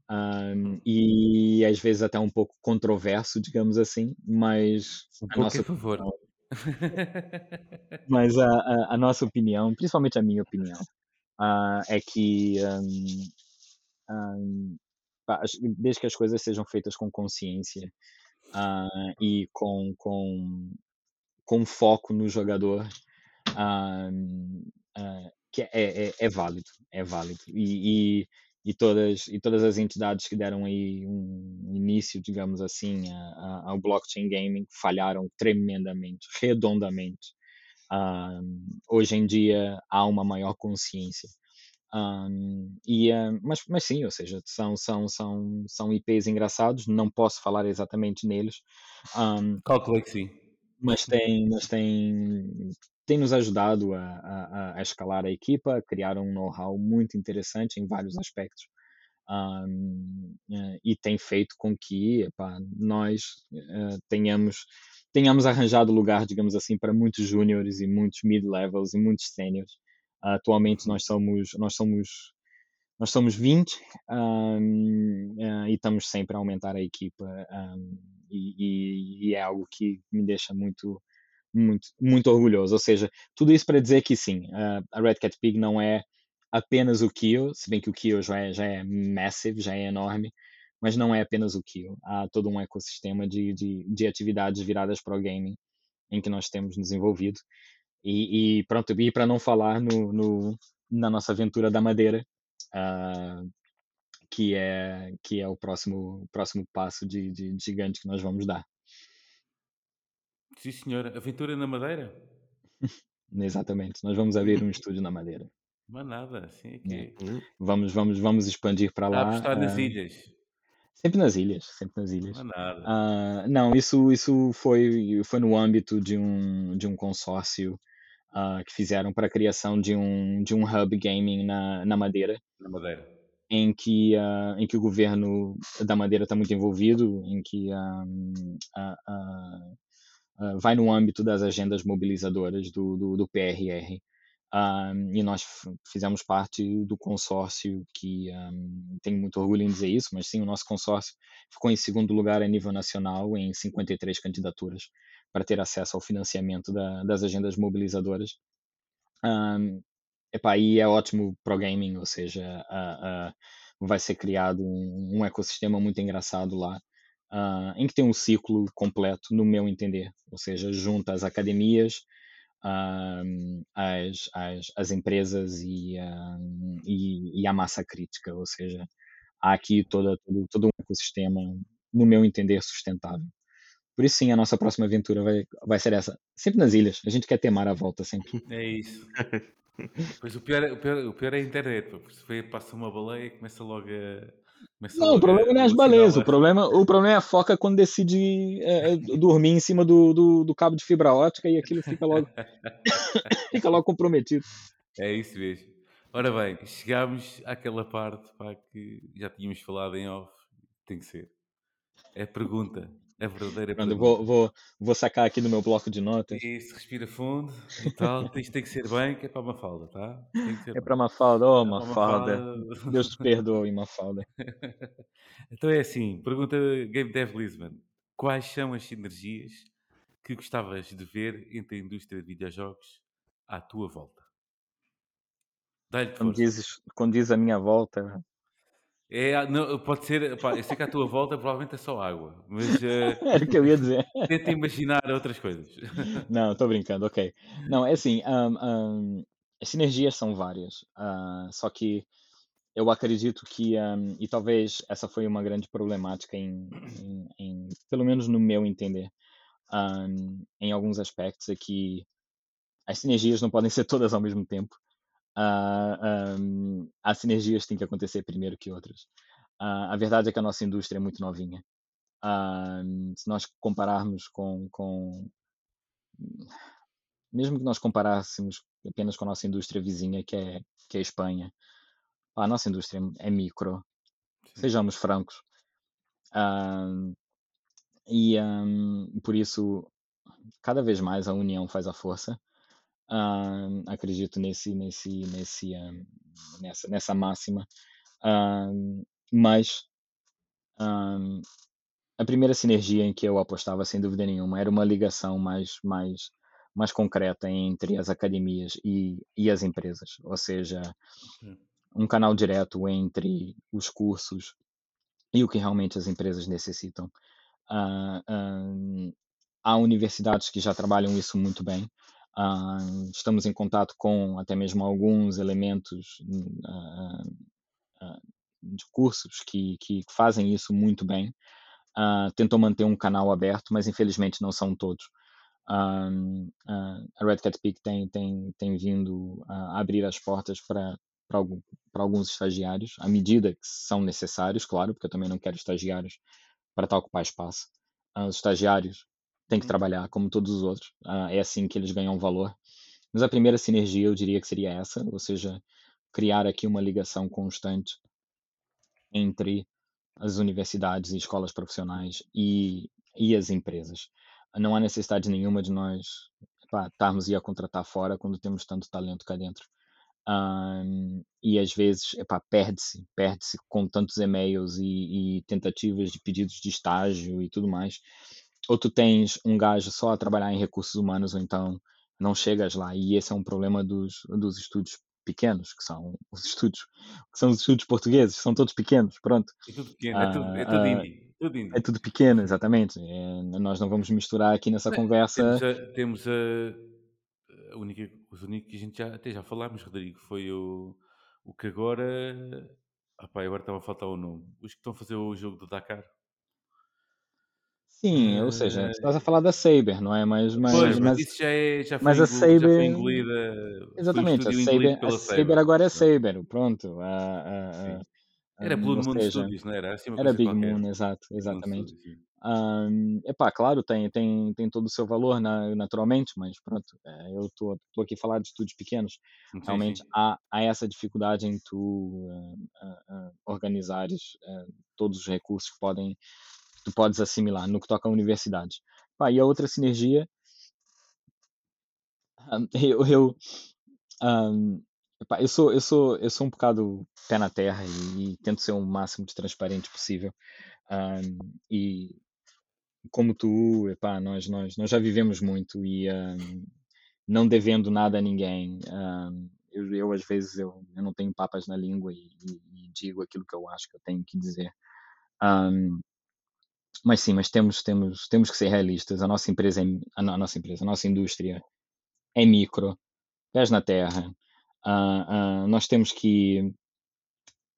Ah, e às vezes até um pouco controverso, digamos assim, mas Um a nossa favor. [LAUGHS] mas a, a, a nossa opinião, principalmente a minha opinião, ah, é que pá, as- desde que as coisas sejam feitas com consciência ah, e com, com, com foco no jogador, que é, é, é, válido, é válido. E, e, e, todas, e todas as entidades que deram aí um início, digamos assim, a, a, ao blockchain gaming falharam tremendamente, redondamente. hoje em dia há uma maior consciência. Um, e, uh, mas, mas sim, ou seja, são, são, são, são IPs engraçados, não posso falar exatamente neles. Um, Calculei que sim. Mas tem, mas tem, tem nos ajudado a, a, a escalar a equipa, a criar um know-how muito interessante em vários aspectos. Um, uh, e tem feito com que epá, nós uh, tenhamos tenhamos arranjado lugar, digamos assim, para muitos júniores e muitos mid-levels e muitos seniors atualmente nós somos, nós somos, nós somos 20 um, uh, e estamos sempre a aumentar a equipa um, e, e, e, é algo que me deixa muito, muito, muito orgulhoso. Ou seja, tudo isso para dizer que sim, a Red Cat Pig não é apenas o Kio, se bem que o Kio já é, já é massive, já é enorme, mas não é apenas o Kio. Há todo um ecossistema de, de, de atividades viradas para o gaming em que nós temos desenvolvido e, e pronto, e para não falar no, no, na nossa aventura da Madeira, uh, que, é, que é o próximo, próximo passo de, de, de gigante que nós vamos dar. Sim, senhora. Aventura na Madeira? [LAUGHS] Exatamente. Nós vamos abrir um estúdio na Madeira. Mas nada, assim aqui. É. Vamos, vamos, vamos expandir para lá. Está nas uh, ilhas. Sempre nas ilhas, sempre nas ilhas. Não, nada. Uh, não, isso, isso foi, foi no âmbito de um, de um consórcio uh, que fizeram para a criação de um, de um hub gaming na, na Madeira. Na Madeira. Em que, em que o governo da Madeira está muito envolvido, em que um, uh, vai no âmbito das agendas mobilizadoras do, do, do PRR. Um, e nós fizemos parte do consórcio que um, tenho muito orgulho em dizer isso, mas sim, o nosso consórcio ficou em segundo lugar a nível nacional em 53 candidaturas para ter acesso ao financiamento da, das agendas mobilizadoras. Um, epá, e é ótimo para o gaming, ou seja, vai ser criado um, um, ecossistema muito engraçado lá, uh, em que tem um ciclo completo, no meu entender, ou seja, junta as academias, as, as, as, empresas e, e, e, a massa crítica, ou seja, há aqui toda, todo, todo um ecossistema, no meu entender, sustentável. Por isso, sim, a nossa próxima aventura vai, vai ser essa. Sempre nas ilhas. A gente quer ter mar à volta sempre. É isso. [LAUGHS] pois o pior, é, o, pior, o pior é a internet. Se passa uma baleia e começa logo a. Começa não, o problema a, não é as baleias. O problema, o problema é a foca quando decide é, é, dormir em cima do, do, do, cabo de fibra ótica e aquilo fica logo, [LAUGHS] fica logo comprometido. É isso mesmo. Ora bem, chegámos àquela parte pá, que já tínhamos falado em off. Tem que ser. É a pergunta. É verdadeira Pronto, vou, vou, vou sacar aqui do meu bloco de notas. Isso, respira fundo e tal. [LAUGHS] Isto tem que ser bem, que é para uma falda, tá? É para uma falda, oh, uma falda. Deus te [LAUGHS] perdoe, uma falda. [LAUGHS] então é assim, pergunta Game Dev Lisbon. Quais são as sinergias que gostavas de ver entre a indústria de videojogos à tua volta? Dá-lhe quando, dizes, quando diz a minha volta, é, não, pode ser, pá, eu sei que à tua volta provavelmente é só água, mas uh, [LAUGHS] era o que eu ia dizer. Tenta imaginar outras coisas. [LAUGHS] Não, estou brincando, ok. Não, é assim, um, um, as sinergias são várias, uh, só que eu acredito que, um, e talvez essa foi uma grande problemática, em, em, em pelo menos no meu entender, em alguns aspectos, é que as sinergias não podem ser todas ao mesmo tempo uh, um, as sinergias têm que acontecer primeiro que outras. Uh, a verdade é que a nossa indústria é muito novinha. Uh, se nós compararmos com, com, mesmo que nós comparássemos apenas com a nossa indústria vizinha, que é, que é a Espanha, a nossa indústria é micro, Sim. sejamos francos. E um, por isso, cada vez mais a união faz a força acredito nesse, nesse, nesse, nessa, nessa máxima. mas a primeira sinergia em que eu apostava, sem dúvida nenhuma, era uma ligação mais, mais, mais concreta entre as academias e, e as empresas, ou seja, um canal direto entre os cursos e o que realmente as empresas necessitam. Uh, há universidades que já trabalham isso muito bem. Uh, estamos em contato com até mesmo alguns elementos uh, uh, de cursos que, que fazem isso muito bem. tentam manter um canal aberto, mas infelizmente não são todos. Uh, a Red Cat Peak tem, tem, tem vindo abrir as portas para algum, alguns estagiários, à medida que são necessários, claro, porque eu também não quero estagiários para estar ocupar espaço. Uh, os estagiários têm que uhum. trabalhar como todos os outros, uh, é assim que eles ganham valor. Mas a primeira sinergia eu diria que seria essa, ou seja, criar aqui uma ligação constante entre as universidades e escolas profissionais e, e as empresas não há necessidade nenhuma de nós pá, estarmos a contratar fora quando temos tanto talento cá dentro. Um, e às vezes perde-se, perde-se com tantos e-mails e, e, tentativas de pedidos de estágio e tudo mais. Ou tu tens um gajo só a trabalhar em recursos humanos, ou então não chegas lá. E esse é um problema dos, dos estúdios pequenos, que são os estúdios, que são os estúdios portugueses, são todos pequenos, pronto. É tudo pequeno, uh, é tudo, é tudo uh, indie. Tudo É tudo pequeno, exatamente. É, nós não vamos misturar aqui nessa conversa. Temos, a, temos a, a única, os únicos que a gente já, até já falámos, Rodrigo, foi o, o que agora. Opá, agora estava a faltar o nome. Os que estão a fazer o jogo do Dakar. Sim, ou seja, uh, estás a falar da Saber, não é? Mas, mas, pois, mas, mas isso já, é, já, foi, mas a Saber, já foi engolida. Exatamente, a Saber, a Saber, agora é Saber, pronto. A, a, era Blue Moon seja, Studios, não era? Assim era Big qualquer. Moon, exato, exatamente. Um, epá, claro, tem, tem, tem todo o seu valor na, naturalmente, mas pronto, é, eu estou aqui a falar de estúdios pequenos. Sim, Realmente sim. Há, há essa dificuldade em tu uh, uh, uh, organizares todos os recursos que podem tu podes assimilar no que toca a universidades. Pá, e a outra sinergia, [LAUGHS] eu, eu um, Epá, eu sou, eu sou, eu sou um bocado pé na terra e, e tento ser o máximo de transparente possível. Um, e como tu, epá, nós, nós, nós já vivemos muito e um, não devendo nada a ninguém. Um, eu, eu, às vezes, eu, eu não tenho papas na língua e, e, e digo aquilo que eu acho que eu tenho que dizer. Mas sim, mas temos, temos, temos que ser realistas. A nossa empresa, é, a, nossa empresa, a nossa indústria é micro, pés na terra. Uh, uh, nós temos que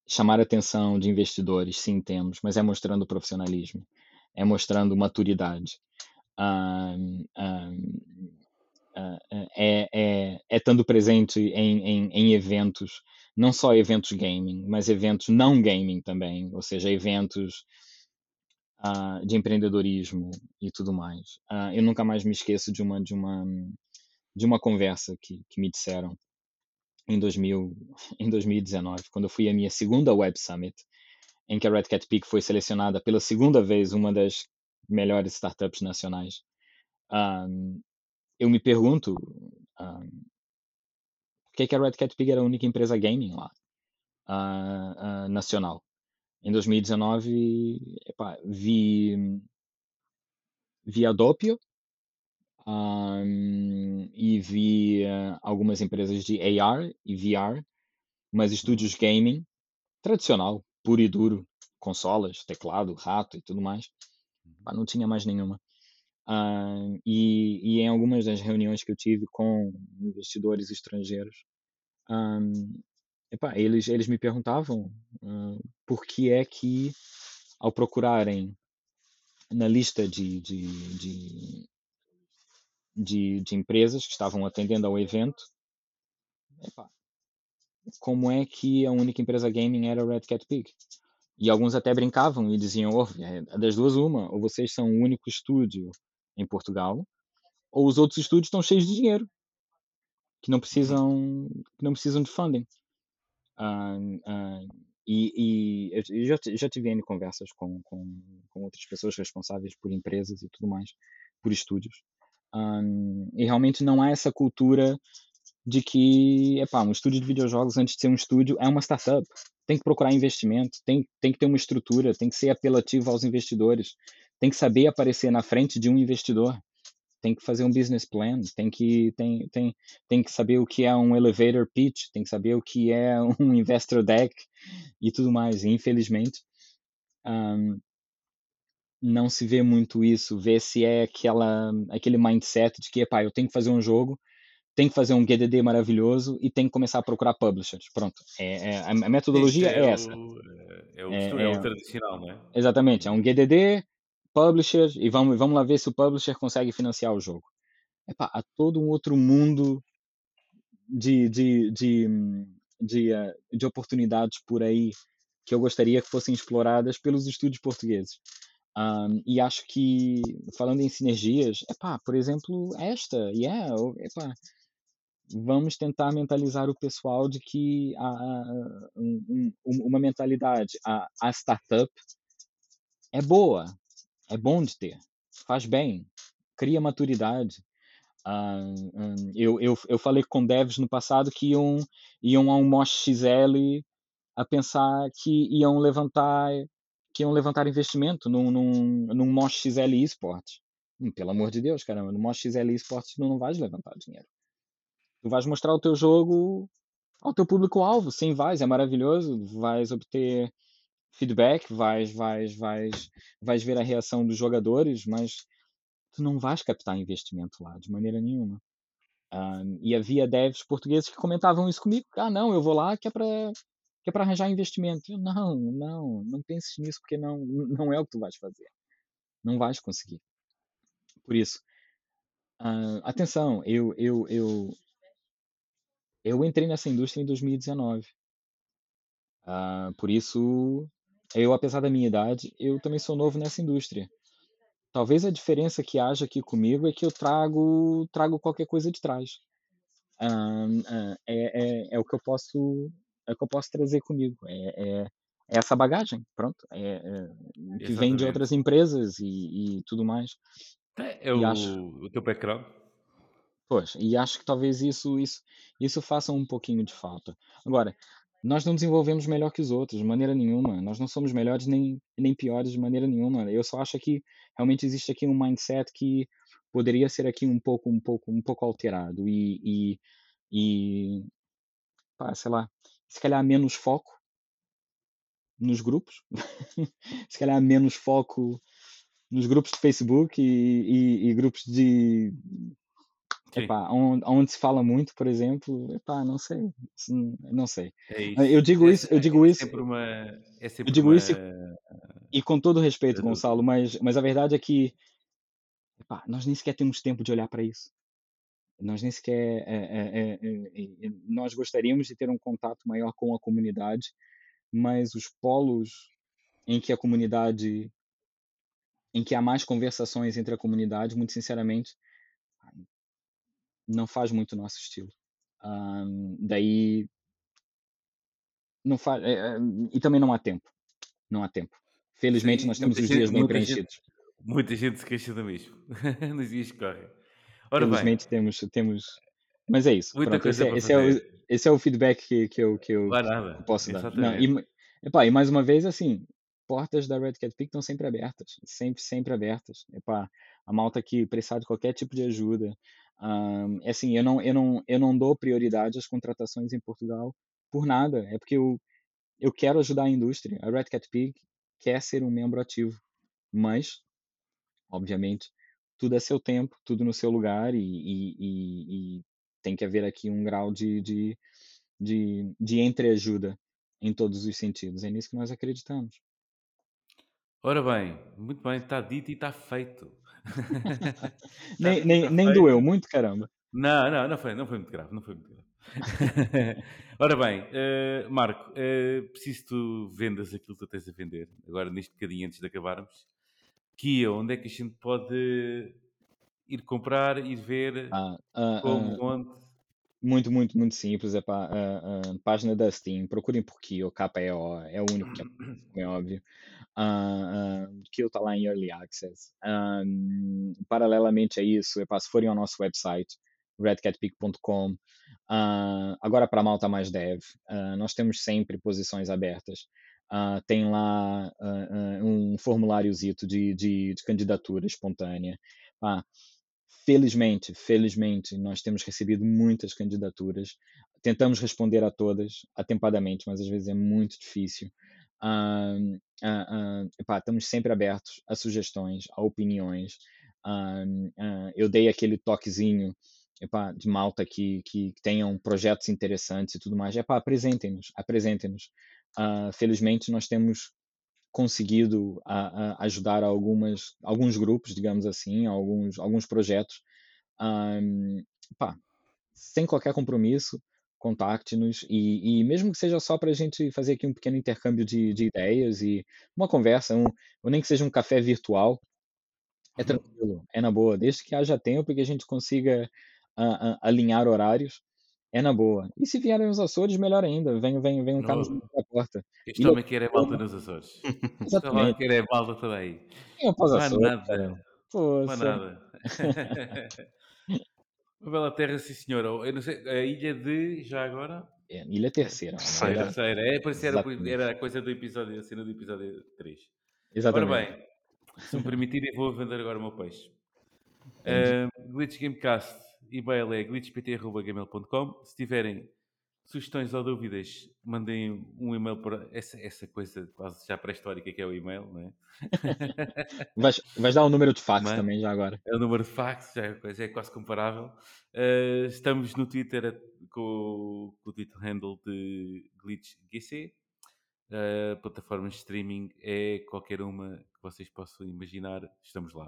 chamar a atenção de investidores, sim, temos, mas é mostrando profissionalismo, é mostrando maturidade. Uh, é, é, é estando presente em, em, em, eventos, não só eventos gaming, mas eventos não gaming também, ou seja, eventos uh, de empreendedorismo e tudo mais. Uh, eu nunca mais me esqueço de uma de uma de uma conversa que, que me disseram em, 2000, [LAUGHS] em 2019, quando eu fui à minha segunda Web Summit, em que a Red Cat Peak foi selecionada pela segunda vez uma das melhores startups nacionais. Um, eu me pergunto por que, que a Red Cat Peak era a única empresa gaming lá, uh, uh, nacional. Em 2019, epá, vi, vi a Doppio, um, e vi uh, algumas empresas de AR e VR, mas estúdios gaming tradicional, puro e duro, consolas, teclado, rato e tudo mais. Uhum. não tinha mais nenhuma. Uh, e, e, em algumas das reuniões que eu tive com investidores estrangeiros, um, eles, eles me perguntavam uh, por que é que, ao procurarem na lista de, de, de de, de empresas que estavam atendendo ao evento. Como é que a única empresa gaming era o Red Cat Pig? E alguns até brincavam e diziam: oh, das duas, uma, ou vocês são o único estúdio em Portugal, ou os outros estúdios estão cheios de dinheiro, que não precisam, que não precisam de funding. E, e, eu já, já tive conversas com, com, com outras pessoas responsáveis por empresas e tudo mais, por estúdios, um, e realmente não há essa cultura de que, epá, um estúdio de videojogos, antes de ser um estúdio, é uma startup. Tem que procurar investimento, tem, tem que ter uma estrutura, tem que ser apelativo aos investidores, tem que saber aparecer na frente de um investidor, tem que fazer um business plan, tem que, tem, tem, tem que saber o que é um elevator pitch, tem que saber o que é [LAUGHS] um investor deck e tudo mais. E, infelizmente, um, não se vê muito isso, vê se é aquela, aquele mindset de que, epá, eu tenho que fazer um jogo, tenho que fazer um GDD maravilhoso e tenho que começar a procurar publishers. Pronto, é, é a metodologia é, é, essa. o, é, o, É, costume- é o é- tradicional, não é? Exatamente, é um GDD, publisher, e vamos, vamos lá ver se o publisher consegue financiar o jogo. Epá, há todo um outro mundo de, de, de, de, eh, de oportunidades por aí que eu gostaria que fossem exploradas pelos estúdios portugueses. Ahm, e acho que, falando em sinergias, epá, por exemplo, esta, yeah, epá, vamos tentar mentalizar o pessoal de que há um- um- uma mentalidade, a, a startup é boa, é bom de ter, faz bem, cria maturidade. Hum, eu, eu, eu falei com devs no passado que iam, iam a um Mosh XL a pensar que iam levantar que iam levantar investimento num, num, num Mosh XL Esports. Hum, Pelo amor de Deus, caramba, no Mosh XL Esports tu não vais levantar dinheiro. Tu vais mostrar o teu jogo ao teu público-alvo, sim, vais, é maravilhoso, vais obter feedback, vais, vais, vais, vais ver a reação dos jogadores, mas tu não vais captar investimento lá de maneira nenhuma. Um, e havia devs portugueses que comentavam isso comigo. Ah, não, eu vou lá que é para que é para arranjar investimento. Eu, não, não, não penses nisso porque não, não é o que tu vais fazer. Não vais conseguir. Por isso, ah, atenção, eu, eu, eu, eu entrei nessa indústria em 2019. Ah, por isso, eu, apesar da minha idade, eu também sou novo nessa indústria. Talvez a diferença que haja aqui comigo é que eu trago, trago qualquer coisa de trás. Ah, ah, é, é, é o que eu posso é o que eu posso trazer comigo. É, é, é essa bagagem, pronto, é, é, que vem de outras empresas e, e tudo mais. É o, acho, o teu background. pois, e acho que talvez isso, isso, isso faça um pouquinho de falta. Agora, nós não desenvolvemos melhor que os outros, de maneira nenhuma. Nós não somos melhores nem, nem piores de maneira nenhuma. Eu só acho que realmente existe aqui um mindset que poderia ser aqui um pouco, um pouco, um pouco alterado e, e, e pá, sei lá, se calhar menos foco nos grupos, [LAUGHS] se calhar menos foco nos grupos de Facebook e, e, e grupos de epá, onde, onde se fala muito, por exemplo, epá, não sei, se- não sei. é Eu digo É, isso, eu é digo isso, uma. É eu digo uma. isso e, e com todo respeito, dúvida. Gonçalo, mas, mas a verdade é que epá, nós nem sequer temos tempo de olhar para isso. Nós nem sequer, é, é, é, é, é, nós gostaríamos de ter um contato maior com a comunidade, mas os polos em que a comunidade, em que há mais conversações entre a comunidade, muito sinceramente, não faz muito o nosso estilo. Ahm, daí não faz, é, é, e também não há tempo, não há tempo. Felizmente Sim, nós temos os gente, dias bem muita gente, preenchidos. muita gente se queixa do mesmo [LAUGHS] nos dias que correm. Ora bem, Felizmente temos, temos, mas é isso. muita Pronto, esse coisa é, esse é o, esse é o feedback que, que eu, que eu, que posso dar. Não, exatamente. e, epá, e mais uma vez, assim, portas da Red Cat Peak estão sempre abertas, sempre, sempre abertas. Epá, a malta que precisar de qualquer tipo de ajuda. Ahm, é assim, eu não, eu, não, eu não dou prioridade às contratações em Portugal por nada. É porque eu, eu quero ajudar a indústria. A Red Cat Pig quer ser um membro ativo, mas, obviamente, tudo é seu tempo, tudo no seu lugar e, e, e, e tem que haver aqui um grau de, de, de, de entreajuda em todos os sentidos. É nisso que nós acreditamos. Ora bem, muito bem, está dito e está feito. [LAUGHS] Nem, e nem, está nem doeu muito, caramba. Não, não, não foi, não foi muito grave, não foi muito grave. [LAUGHS] Ora bem, eh, Marco, eh, preciso que tu vendas aquilo que tu tens a vender, agora neste bocadinho antes de acabarmos. Kia, onde é que a gente pode ir comprar, ir ver, Ah, ah, como, ah, onde? Muito, muito, muito simples. É pá, ah, ah, página da Steam, procurem por Kyo, K-E-O, é o único que é, [COUGHS] é óbvio. Uh, uh, Kill está lá em Early Access. Um, paralelamente a isso, epá, se forem ao nosso website, redcatpeak.com, uh, agora para malta mais dev, uh, nós temos sempre posições abertas. Uh, tem lá um formuláriozito de, de, de candidatura espontânea. Ah, felizmente, felizmente, nós temos recebido muitas candidaturas. Tentamos responder a todas atempadamente, mas às vezes é muito difícil. Epá, estamos sempre abertos a sugestões, a opiniões. Ah, eu dei aquele toquezinho epá, de malta que, que tenham projetos interessantes e tudo mais. Epá, apresentem-nos, apresentem-nos. Ah, felizmente nós temos conseguido a, a ajudar algumas, alguns grupos, digamos assim, alguns, alguns projetos. Um, pá, sem qualquer compromisso, contacte-nos e, e, mesmo que seja só para a gente fazer aqui um pequeno intercâmbio de, de ideias e uma conversa, um, ou nem que seja um café virtual, é Uhum. tranquilo, é na boa, desde que haja tempo e que a gente consiga ah, ah, alinhar horários, é na boa. E se vierem os Açores, melhor ainda, venham, venham, venham cá nos Não, bater a porta. E homem quer é malta nos Açores. [LAUGHS] Exatamente, quer é malta para os Mais Açores, nada. Mais Poça. nada. [LAUGHS] Uma bela terra, sim senhora. Eu não sei, a ilha de, já agora? É, Ilha Terceira, Terceira. olha, Terceira. É, parecia era, era a coisa do episódio, a cena do episódio 3. Ora exatamente. bem, se me permitirem, vou vender agora o meu peixe. Uh, Glitch Gamecast, e-mail é glitchpt.gmail.com. Se tiverem sugestões ou dúvidas, mandem um e-mail para essa, essa coisa quase já pré-histórica que é o e-mail, não é? [LAUGHS] Vais, vais dar o número de fax Mas- também já agora. É o número de fax, já é, coisa- é quase comparável. Uh, estamos no Twitter com, o- com o Twitter handle de GlitchGC. Uh, plataforma de streaming é qualquer uma que vocês possam imaginar, estamos lá.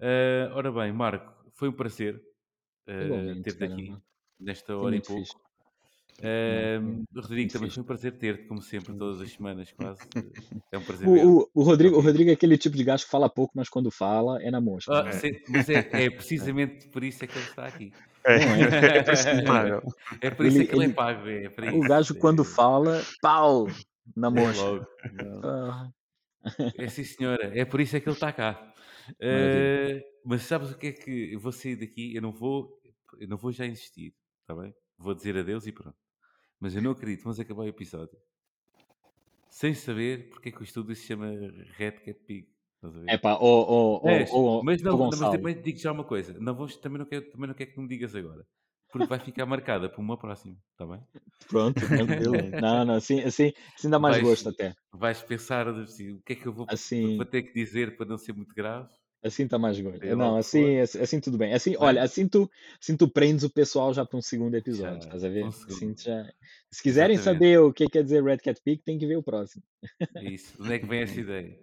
Uh, ora bem, Marco, foi um prazer uh, ter-te aqui caramba. nesta hora e pouco. fixe. Não, Rodrigo, também foi um prazer ter-te, como sempre, todas as semanas, [LAUGHS] quase. É um prazer O, o, o, Rodrigo, o. Rodrigo é aquele tipo de gajo que fala pouco, mas quando fala é na mosca. Ah, né? sim, mas é, é precisamente por isso é que ele está aqui. É, Não é [LAUGHS] [LAUGHS] por isso. É por isso Ele- é que ele, ele- é pago. É O gajo quando É- fala, pau, na é mosca. Ah, É sim, senhora. É por isso é que ele está cá. Eh, mas sabes o que é que eu vou sair daqui? Eu não vou, eu não vou já insistir, está bem? Vou dizer adeus e pronto. Mas eu não acredito, vamos acabar o episódio sem saber porque é que o estúdio se chama Red Cat Pig. É pá, ô, Mas, ô, não, mas também te digo já uma coisa. Não vou, também, não quero, também não quero que me digas agora. Porque vai ficar marcada para uma próxima, está bem? Pronto, tranquilo. [LAUGHS] Não, não, assim, assim, assim dá mais Vais- gosto até. Vais pensar assim, o que é que eu vou, Assim, vou ter que dizer para não ser muito grave. Assim está mais lá Não, assim, assim, assim tudo bem. Assim, Bem. olha, assim tu, assim tu prendes o pessoal já para um segundo episódio, Já, estás a ver? Assim tu já... Se quiserem Exatamente. saber o que quer dizer Red Cat Pig, tem que ver o próximo. É isso. Onde é que vem essa [LAUGHS] ideia?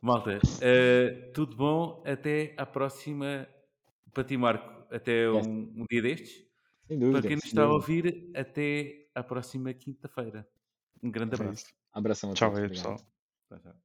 Malta, eh, tudo bom. Até à próxima. Para ti, Marco, até um, um dia destes. Sem Para dúvida. quem nos sem está a dúvida. ouvir, até à próxima quinta-feira. Um grande É abraço. isso. Abração a Tchau todos. aí, Obrigado. pessoal. Tchau, tchau.